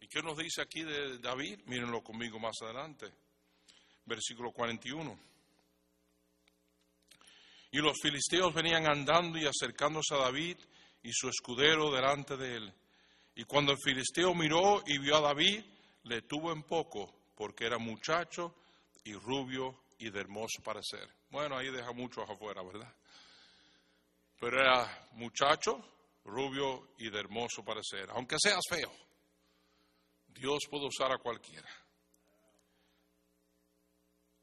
¿Y qué nos dice aquí de David? Mírenlo conmigo más adelante versículo 41. Y los filisteos venían andando y acercándose a David y su escudero delante de él. Y cuando el filisteo miró y vio a David, le tuvo en poco, porque era muchacho y rubio y de hermoso parecer. Bueno, ahí deja muchos afuera, ¿verdad? Pero era muchacho, rubio y de hermoso parecer. Aunque seas feo, Dios puede usar a cualquiera.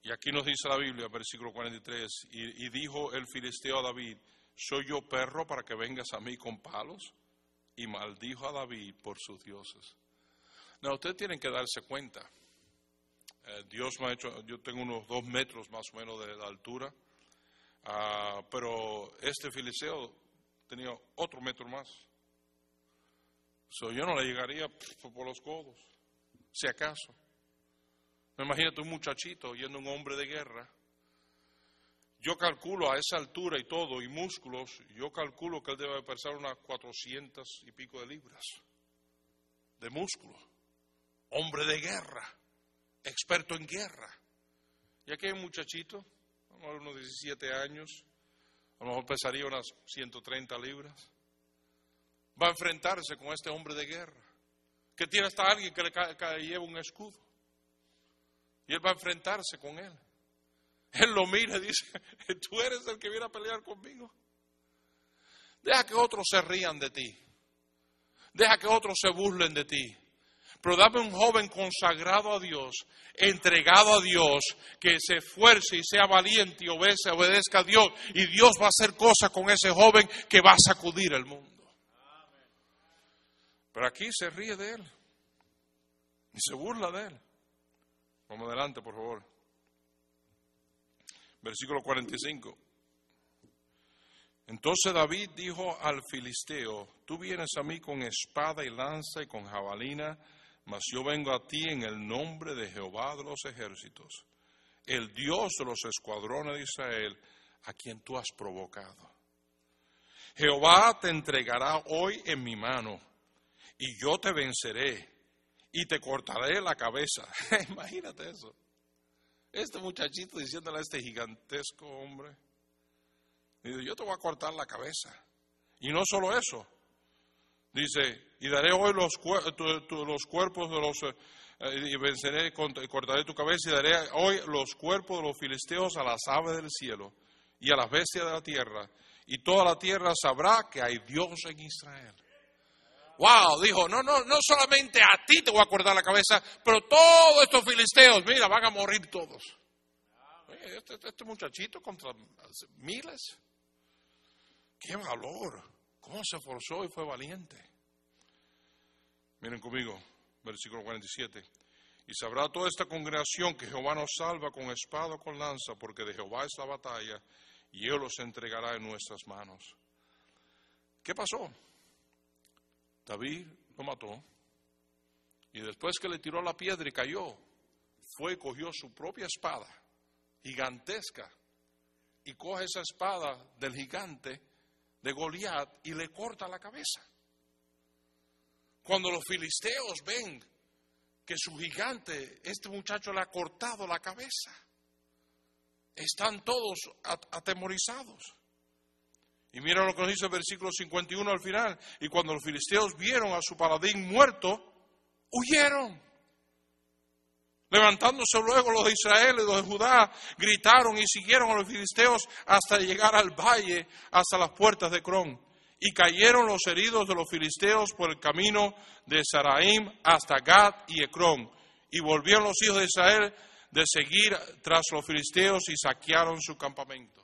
Y aquí nos dice la Biblia, versículo 43, y, y dijo el filisteo a David, ¿soy yo perro para que vengas a mí con palos? Y maldijo a David por sus dioses. No, ustedes tienen que darse cuenta. Eh, Dios me ha hecho, yo tengo unos dos metros más o menos de, altura, ah, pero este filisteo tenía otro metro más. So, yo no le llegaría por los codos, si acaso. Me imagínate un muchachito yendo un hombre de guerra. Yo calculo a esa altura y todo, y músculos, yo calculo que él debe pesar unas cuatrocientas y pico de libras de músculo. Hombre de guerra, experto en guerra. Y aquí hay un muchachito, a unos 17 años, a lo mejor pesaría unas 130 libras. Va a enfrentarse con este hombre de guerra, que tiene hasta alguien que le lleva un escudo. Y él va a enfrentarse con él. Él lo mira y dice, *laughs* tú eres el que viene a pelear conmigo. Deja que otros se rían de ti. Deja que otros se burlen de ti. Pero dame un joven consagrado a Dios, entregado a Dios, que se esfuerce y sea valiente y obedezca, obedezca a Dios. Y Dios va a hacer cosas con ese joven que va a sacudir el mundo. Pero aquí se ríe de él. Y se burla de él. Vamos adelante, por favor. Versículo 45. Entonces David dijo al filisteo, tú vienes a mí con espada y lanza y con jabalina, mas yo vengo a ti en el nombre de Jehová de los ejércitos, el Dios de los escuadrones de Israel, a quien tú has provocado. Jehová te entregará hoy en mi mano, y yo te venceré, y te cortaré la cabeza. *laughs* Imagínate eso. Este muchachito diciéndole a este gigantesco hombre, yo te voy a cortar la cabeza. Y no solo eso, dice, y daré hoy los, los cuerpos de los, eh, y cortaré tu cabeza, y daré hoy los cuerpos de los filisteos a las aves del cielo y a las bestias de la tierra, y toda la tierra sabrá que hay Dios en Israel. Wow, dijo, no, no, no solamente a ti te voy a cortar la cabeza, pero todos estos filisteos, mira, van a morir todos. Este, este, muchachito contra miles. Qué valor. Cómo se esforzó y fue valiente. Miren conmigo, versículo 47. Y sabrá toda esta congregación que Jehová nos salva con espada o con lanza, porque de Jehová es la batalla, y Él los entregará en nuestras manos. ¿Qué pasó? David lo mató y después que le tiró la piedra y cayó, fue y cogió su propia espada, gigantesca, y coge esa espada del gigante de Goliat y le corta la cabeza. Cuando los filisteos ven que su gigante, este muchacho le ha cortado la cabeza, están todos atemorizados. Y mira lo que nos dice el versículo 51 al final. Y cuando los filisteos vieron a su paladín muerto, huyeron. Levantándose luego los de Israel y los de Judá, gritaron y siguieron a los filisteos hasta llegar al valle, hasta las puertas de Cron. Y cayeron los heridos de los filisteos por el camino de Saraim hasta Gad y Ecrón. Y volvieron los hijos de Israel de seguir tras los filisteos y saquearon su campamento.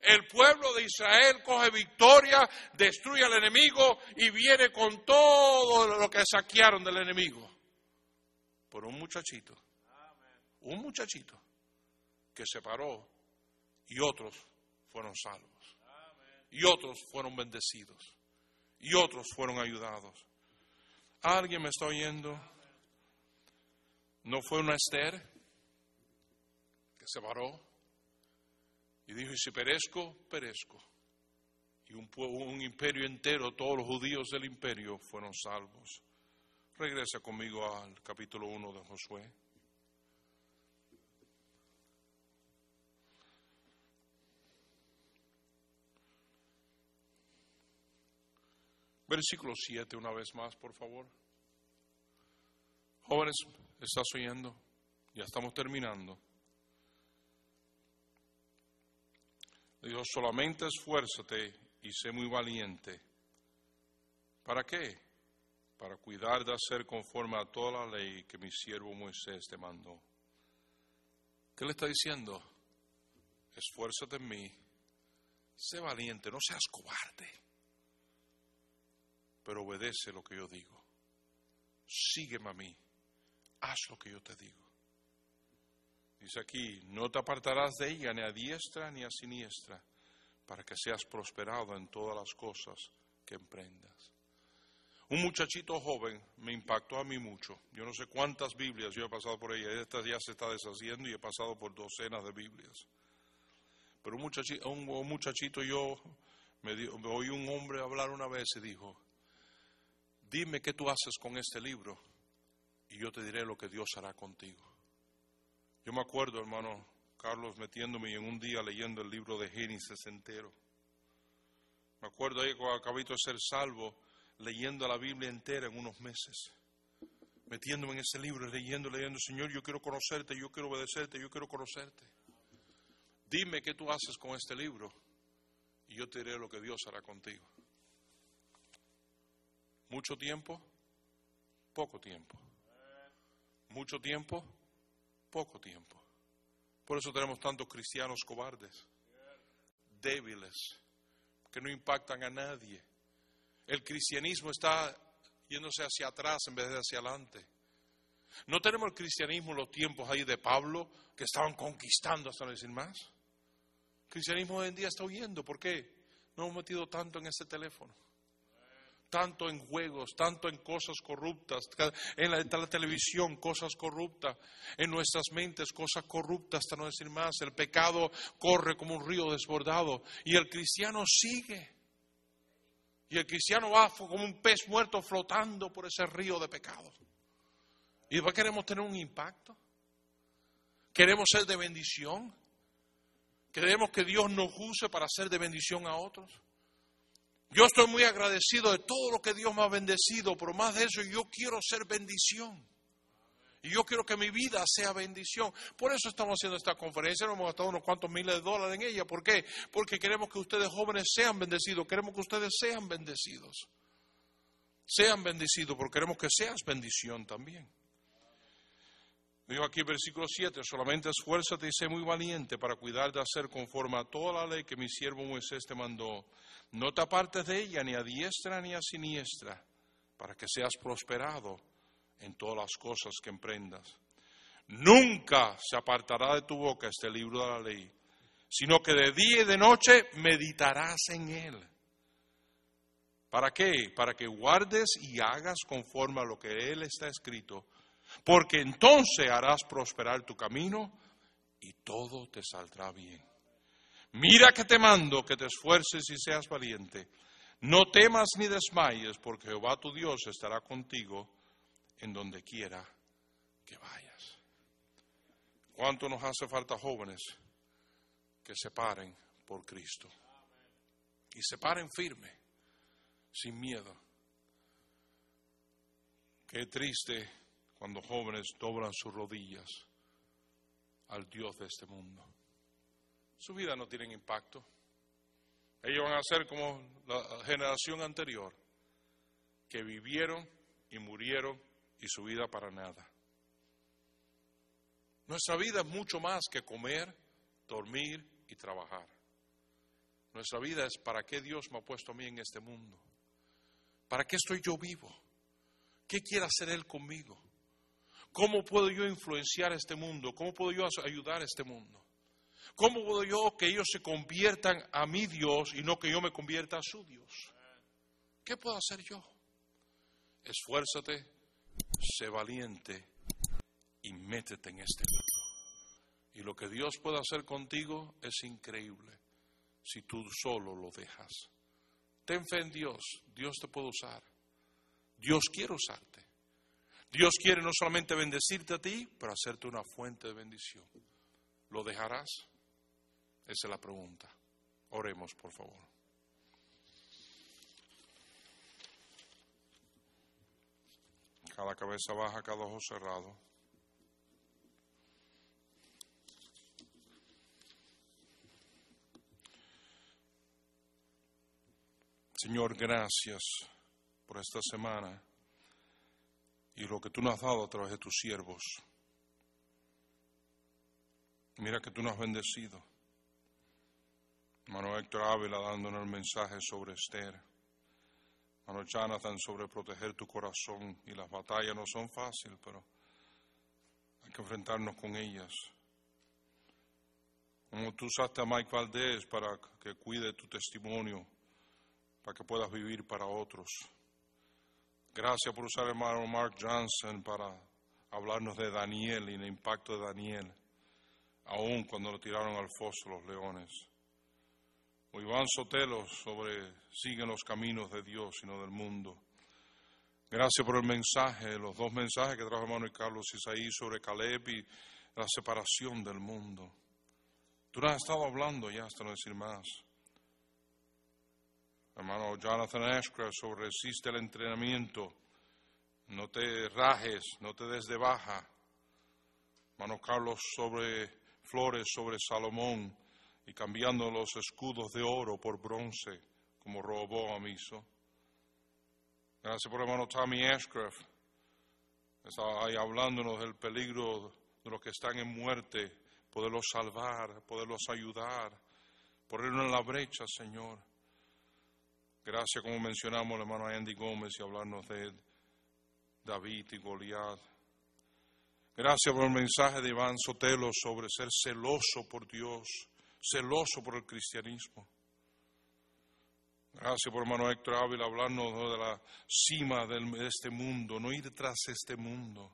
El pueblo de Israel coge victoria, destruye al enemigo y viene con todo lo que saquearon del enemigo. Por un muchachito, un muchachito que se paró y otros fueron salvos. Y otros fueron bendecidos. Y otros fueron ayudados. ¿Alguien me está oyendo? ¿No fue una Esther que se paró? Y dijo, y si perezco, perezco. Y un, un imperio entero, todos los judíos del imperio fueron salvos. Regresa conmigo al capítulo 1 de Josué. Versículo 7 una vez más, por favor. Jóvenes, ¿estás oyendo? Ya estamos terminando. Dijo, solamente esfuérzate y sé muy valiente. ¿Para qué? Para cuidar de hacer conforme a toda la ley que mi siervo Moisés te mandó. ¿Qué le está diciendo? Esfuérzate en mí, sé valiente, no seas cobarde, pero obedece lo que yo digo. Sígueme a mí, haz lo que yo te digo. Dice aquí, no te apartarás de ella ni a diestra ni a siniestra, para que seas prosperado en todas las cosas que emprendas. Un muchachito joven me impactó a mí mucho. Yo no sé cuántas Biblias yo he pasado por ella. Esta ya se está deshaciendo y he pasado por docenas de Biblias. Pero un muchachito, un muchachito yo me, me oí un hombre hablar una vez y dijo, dime qué tú haces con este libro y yo te diré lo que Dios hará contigo. Yo me acuerdo, hermano Carlos, metiéndome en un día leyendo el libro de Génesis entero. Me acuerdo ahí cuando acabito de ser salvo, leyendo la Biblia entera en unos meses. Metiéndome en ese libro, leyendo, leyendo, Señor, yo quiero conocerte, yo quiero obedecerte, yo quiero conocerte. Dime qué tú haces con este libro y yo te diré lo que Dios hará contigo. Mucho tiempo, poco tiempo. Mucho tiempo, poco tiempo. Por eso tenemos tantos cristianos cobardes, débiles, que no impactan a nadie. El cristianismo está yéndose hacia atrás en vez de hacia adelante. No tenemos el cristianismo en los tiempos ahí de Pablo, que estaban conquistando hasta no decir más. El cristianismo hoy en día está huyendo. ¿Por qué? No hemos metido tanto en ese teléfono tanto en juegos, tanto en cosas corruptas, en la, televisión cosas corruptas, en nuestras mentes cosas corruptas, hasta no decir más. El pecado corre como un río desbordado y el cristiano sigue. Y el cristiano va como un pez muerto flotando por ese río de pecado. ¿Y después queremos tener un impacto? ¿Queremos ser de bendición? ¿Queremos que Dios nos use para ser de bendición a otros? Yo estoy muy agradecido de todo lo que Dios me ha bendecido, pero más de eso yo quiero ser bendición. Y yo quiero que mi vida sea bendición. Por eso estamos haciendo esta conferencia. Nos hemos gastado unos cuantos miles de dólares en ella. ¿Por qué? Porque queremos que ustedes jóvenes sean bendecidos. Queremos que ustedes sean bendecidos. Sean bendecidos porque queremos que seas bendición también. Digo aquí versículo 7, solamente esfuérzate y sé muy valiente para cuidar de hacer conforme a toda la ley que mi siervo Moisés te mandó. No te apartes de ella ni a diestra ni a siniestra, para que seas prosperado en todas las cosas que emprendas. Nunca se apartará de tu boca este libro de la ley, sino que de día y de noche meditarás en él. ¿Para qué? Para que guardes y hagas conforme a lo que él está escrito porque entonces harás prosperar tu camino y todo te saldrá bien. Mira que te mando que te esfuerces y seas valiente. No temas ni desmayes, porque Jehová tu Dios estará contigo en donde quiera que vayas. ¿Cuánto nos hace falta jóvenes que se paren por Cristo? Y se paren firme, sin miedo. Qué triste cuando jóvenes doblan sus rodillas al Dios de este mundo. Su vida no tiene impacto. Ellos van a ser como la generación anterior, que vivieron y murieron y su vida para nada. Nuestra vida es mucho más que comer, dormir y trabajar. Nuestra vida es para qué Dios me ha puesto a mí en este mundo. ¿Para qué estoy yo vivo? ¿Qué quiere hacer Él conmigo? ¿Cómo puedo yo influenciar este mundo? ¿Cómo puedo yo ayudar a este mundo? ¿Cómo puedo yo que ellos se conviertan a mi Dios y no que yo me convierta a su Dios? ¿Qué puedo hacer yo? Esfuérzate, sé valiente y métete en este mundo. Y lo que Dios puede hacer contigo es increíble si tú solo lo dejas. Ten fe en Dios, Dios te puede usar. Dios quiere usarte. Dios quiere no solamente bendecirte a ti, pero hacerte una fuente de bendición. ¿Lo dejarás? Esa es la pregunta. Oremos, por favor. Cada cabeza baja, cada ojo cerrado. Señor, gracias por esta semana y lo que tú nos has dado a través de tus siervos. Mira que tú nos has bendecido. Hermano Héctor Ávila dándonos el mensaje sobre Esther. Hermano Jonathan sobre proteger tu corazón. Y las batallas no son fáciles, pero hay que enfrentarnos con ellas. Como tú usaste a Mike Valdés para que cuide tu testimonio, para que puedas vivir para otros. Gracias por usar al hermano Mark Johnson para hablarnos de Daniel y el impacto de Daniel, aún cuando lo tiraron al foso los leones. O Iván Sotelo sobre siguen los caminos de Dios y no del mundo. Gracias por el mensaje, los dos mensajes que trajo hermano Carlos Isaí sobre Caleb y la separación del mundo. Tú no has estado hablando ya hasta no decir más. Hermano Jonathan Ashcraft sobre resiste el entrenamiento. No te rajes, no te des de baja. Hermano Carlos sobre flores, sobre Salomón y cambiando los escudos de oro por bronce, como Roboam hizo. Gracias por hermano Tommy Ashcraft. Está ahí hablándonos del peligro de los que están en muerte, poderlos salvar, poderlos ayudar, ponernos en la brecha, Señor. Gracias, como mencionamos, hermano Andy Gómez y hablarnos de David y Goliat. Gracias por el mensaje de Iván Sotelo sobre ser celoso por Dios, celoso por el cristianismo. Gracias por hermano Héctor Ávila hablarnos de la cima de este mundo, no ir de este mundo.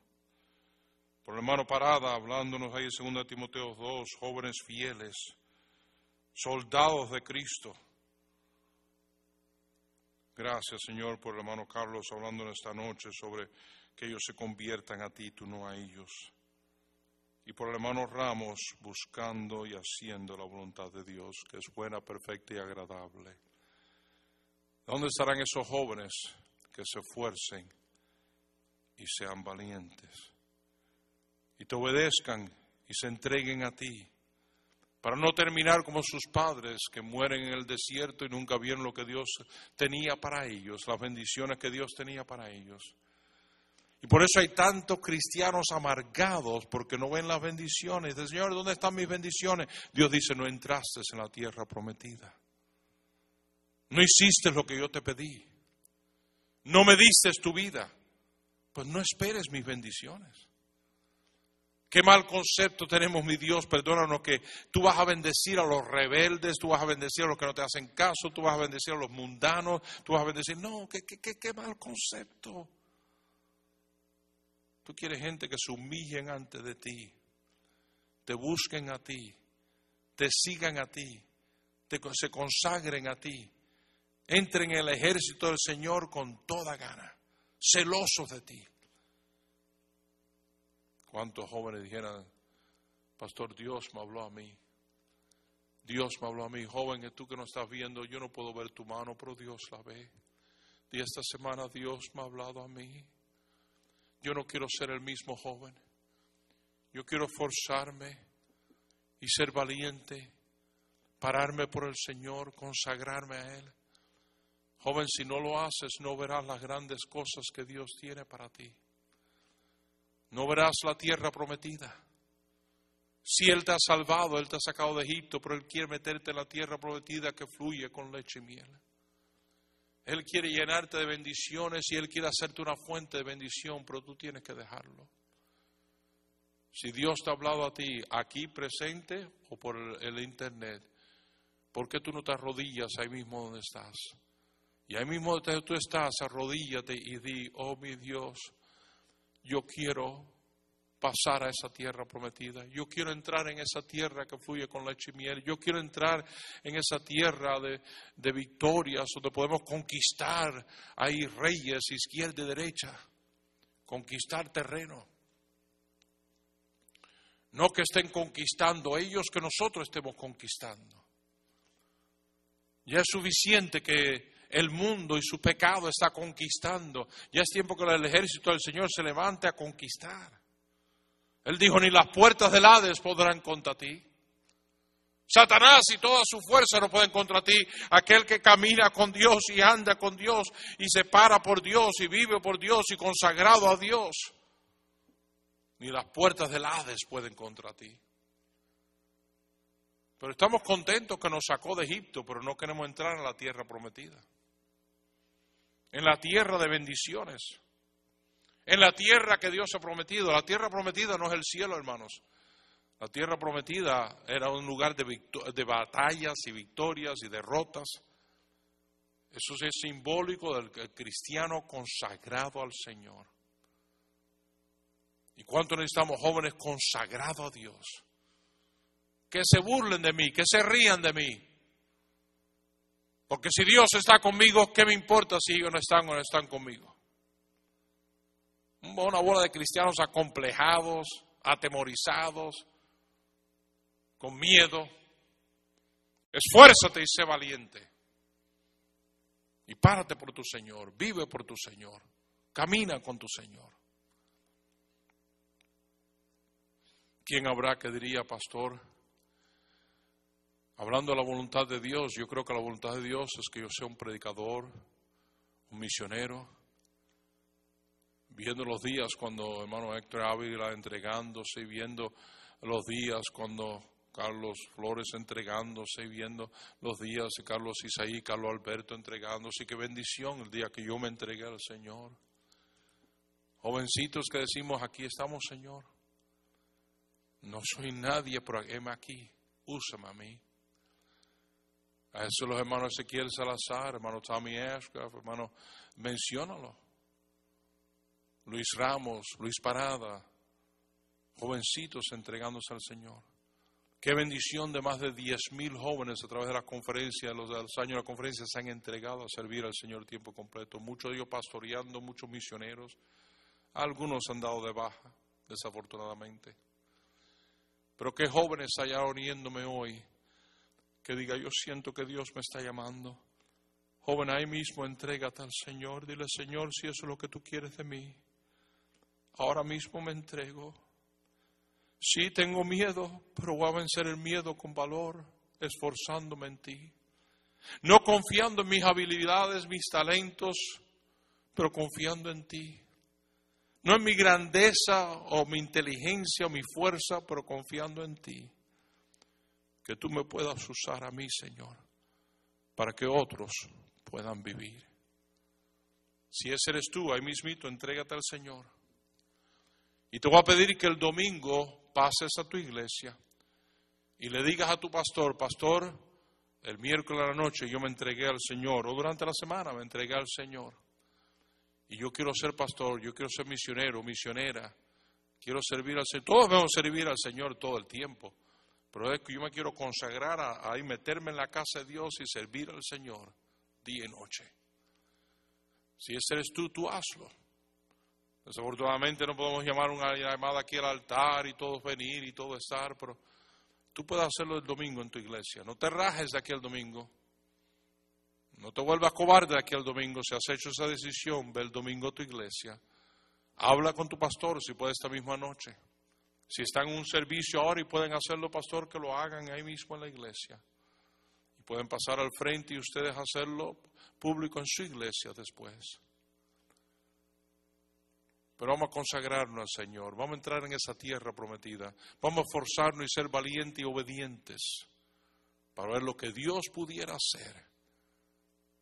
Por el hermano Parada hablándonos ahí en 2 Timoteo 2, jóvenes fieles, soldados de Cristo. Gracias Señor por el hermano Carlos hablando esta noche sobre que ellos se conviertan a ti, tú no a ellos. Y por el hermano Ramos buscando y haciendo la voluntad de Dios, que es buena, perfecta y agradable. ¿Dónde estarán esos jóvenes que se esfuercen y sean valientes? Y te obedezcan y se entreguen a ti. Para no terminar como sus padres que mueren en el desierto y nunca vieron lo que Dios tenía para ellos, las bendiciones que Dios tenía para ellos. Y por eso hay tantos cristianos amargados porque no ven las bendiciones. Dice, Señor, ¿dónde están mis bendiciones? Dios dice, no entraste en la tierra prometida. No hiciste lo que yo te pedí. No me diste tu vida. Pues no esperes mis bendiciones. Qué mal concepto tenemos, mi Dios, perdónanos que tú vas a bendecir a los rebeldes, tú vas a bendecir a los que no te hacen caso, tú vas a bendecir a los mundanos, tú vas a bendecir. No, qué, qué, qué mal concepto. Tú quieres gente que se humillen ante de ti, te busquen a ti, te sigan a ti, te, se consagren a ti, entren en el ejército del Señor con toda gana, celosos de ti. ¿Cuántos jóvenes dijeran, Pastor, Dios me habló a mí? Dios me habló a mí, joven, tú que no estás viendo, yo no puedo ver tu mano, pero Dios la ve. Y esta semana Dios me ha hablado a mí. Yo no quiero ser el mismo joven. Yo quiero forzarme y ser valiente, pararme por el Señor, consagrarme a Él. Joven, si no lo haces, no verás las grandes cosas que Dios tiene para ti. No verás la tierra prometida. Si Él te ha salvado, Él te ha sacado de Egipto, pero Él quiere meterte en la tierra prometida que fluye con leche y miel. Él quiere llenarte de bendiciones y Él quiere hacerte una fuente de bendición, pero tú tienes que dejarlo. Si Dios te ha hablado a ti aquí presente o por el, internet, ¿por qué tú no te arrodillas ahí mismo donde estás? Y ahí mismo donde tú estás, arrodíllate y di, oh mi Dios, yo quiero pasar a esa tierra prometida. Yo quiero entrar en esa tierra que fluye con leche y. Yo quiero entrar en esa tierra de, de victorias donde podemos conquistar ahí reyes izquierda y derecha. Conquistar terreno. No que estén conquistando ellos, que nosotros estemos conquistando. Ya es suficiente que el mundo y su pecado está conquistando. Ya es tiempo que el ejército del Señor se levante a conquistar. Él dijo, ni las puertas del Hades podrán contra ti. Satanás y toda su fuerza no pueden contra ti. Aquel que camina con Dios y anda con Dios y se para por Dios y vive por Dios y consagrado a Dios. Ni las puertas del Hades pueden contra ti. Pero estamos contentos que nos sacó de Egipto, pero no queremos entrar en la tierra prometida. En la tierra de bendiciones en la tierra que Dios ha prometido. La tierra prometida no es el cielo, hermanos. La tierra prometida era un lugar de, batallas y victorias y derrotas. Eso es simbólico del cristiano consagrado al Señor. ¿Y cuánto necesitamos jóvenes consagrados a Dios? Que se burlen de mí, que se rían de mí. Porque si Dios está conmigo, ¿qué me importa si ellos no están o no están conmigo? Una bola de cristianos acomplejados, atemorizados, con miedo. Esfuérzate y sé valiente. Y párate por tu Señor, vive por tu Señor, camina con tu Señor. ¿Quién habrá que diría, pastor? Hablando de la voluntad de Dios, yo creo que la voluntad de Dios es que yo sea un predicador, un misionero, viendo los días cuando hermano Héctor Ávila entregándose, viendo los días cuando Carlos Flores entregándose, viendo los días de Carlos Isaí, Carlos Alberto entregándose, qué bendición el día que yo me entregué al Señor. Jovencitos que decimos, aquí estamos, Señor. No soy nadie, pero heme aquí, úsame a mí. A eso los hermanos Ezequiel Salazar, hermano Tommy Ashcraft, hermano, menciónalo. Luis Ramos, Luis Parada, jovencitos entregándose al Señor. Qué bendición de más de diez mil jóvenes a través de las conferencias, los, años de la conferencia se han entregado a servir al Señor tiempo completo. Muchos de ellos pastoreando, muchos misioneros. Algunos han dado de baja, desafortunadamente. Pero qué jóvenes allá uniéndome hoy que diga, yo siento que Dios me está llamando. Joven, ahí mismo entrégate al Señor. Dile, Señor, si eso es lo que tú quieres de mí. Ahora mismo me entrego. Sí, tengo miedo, pero voy a vencer el miedo con valor, esforzándome en ti. No confiando en mis habilidades, mis talentos, pero confiando en ti. No en mi grandeza o mi inteligencia o mi fuerza, pero confiando en ti. Que tú me puedas usar a mí, Señor, para que otros puedan vivir. Si ese eres tú, ahí mismito, entrégate al Señor. Y te voy a pedir que el domingo pases a tu iglesia y le digas a tu pastor, pastor, el miércoles a la noche yo me entregué al Señor, o durante la semana me entregué al Señor. Y yo quiero ser pastor, yo quiero ser misionero, misionera. Quiero servir al Señor. Todos debemos servir al Señor todo el tiempo. Pero es que yo me quiero consagrar a, a meterme en la casa de Dios y servir al Señor día y noche. Si ese eres tú, tú hazlo. Desafortunadamente no podemos llamar una llamada aquí al altar y todos venir y todo estar, pero tú puedes hacerlo el domingo en tu iglesia. No te rajes de aquí el domingo. No te vuelvas cobarde aquí el domingo. Si has hecho esa decisión, ve el domingo a tu iglesia. Habla con tu pastor si puede esta misma noche. Si están en un servicio ahora y pueden hacerlo, pastor, que lo hagan ahí mismo en la iglesia. Y pueden pasar al frente y ustedes hacerlo público en su iglesia después. Pero vamos a consagrarnos al Señor, vamos a entrar en esa tierra prometida, vamos a forzarnos y ser valientes y obedientes para ver lo que Dios pudiera hacer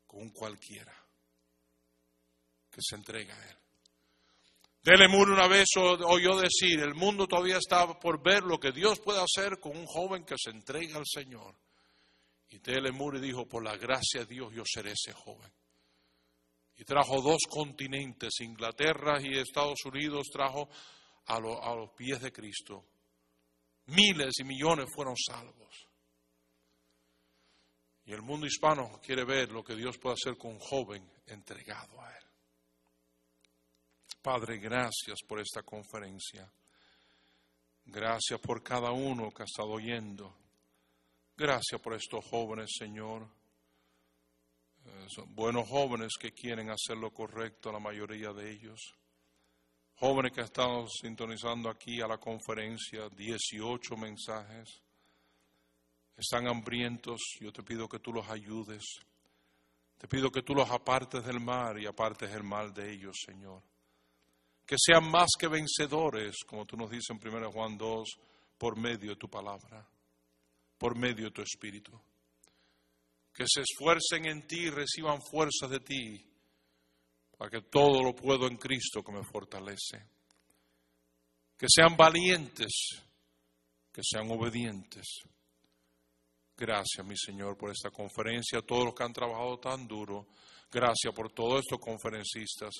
con cualquiera que se entrega a Él. Dele una vez oyó decir, el mundo todavía está por ver lo que Dios puede hacer con un joven que se entrega al Señor. Y Dele dijo, por la gracia de Dios yo seré ese joven. Y trajo dos continentes, Inglaterra y Estados Unidos, trajo a los pies de Cristo. Miles y millones fueron salvos. Y el mundo hispano quiere ver lo que Dios puede hacer con un joven entregado a Él. Padre, gracias por esta conferencia. Gracias por cada uno que ha estado oyendo. Gracias por estos jóvenes, Señor. Eh, son buenos jóvenes que quieren hacer lo correcto, la mayoría de ellos. Jóvenes que están sintonizando aquí a la conferencia, 18 mensajes están hambrientos, yo te pido que tú los ayudes. Te pido que tú los apartes del mar y apartes el mal de ellos, Señor. Que sean más que vencedores, como tú nos dices en 1 Juan 2, por medio de tu palabra, por medio de tu espíritu. Que se esfuercen en ti y reciban fuerza de ti, para que todo lo puedo en Cristo que me fortalece. Que sean valientes que sean obedientes. Gracias, mi Señor, por esta conferencia, todos los que han trabajado tan duro. Gracias por todos estos conferencistas.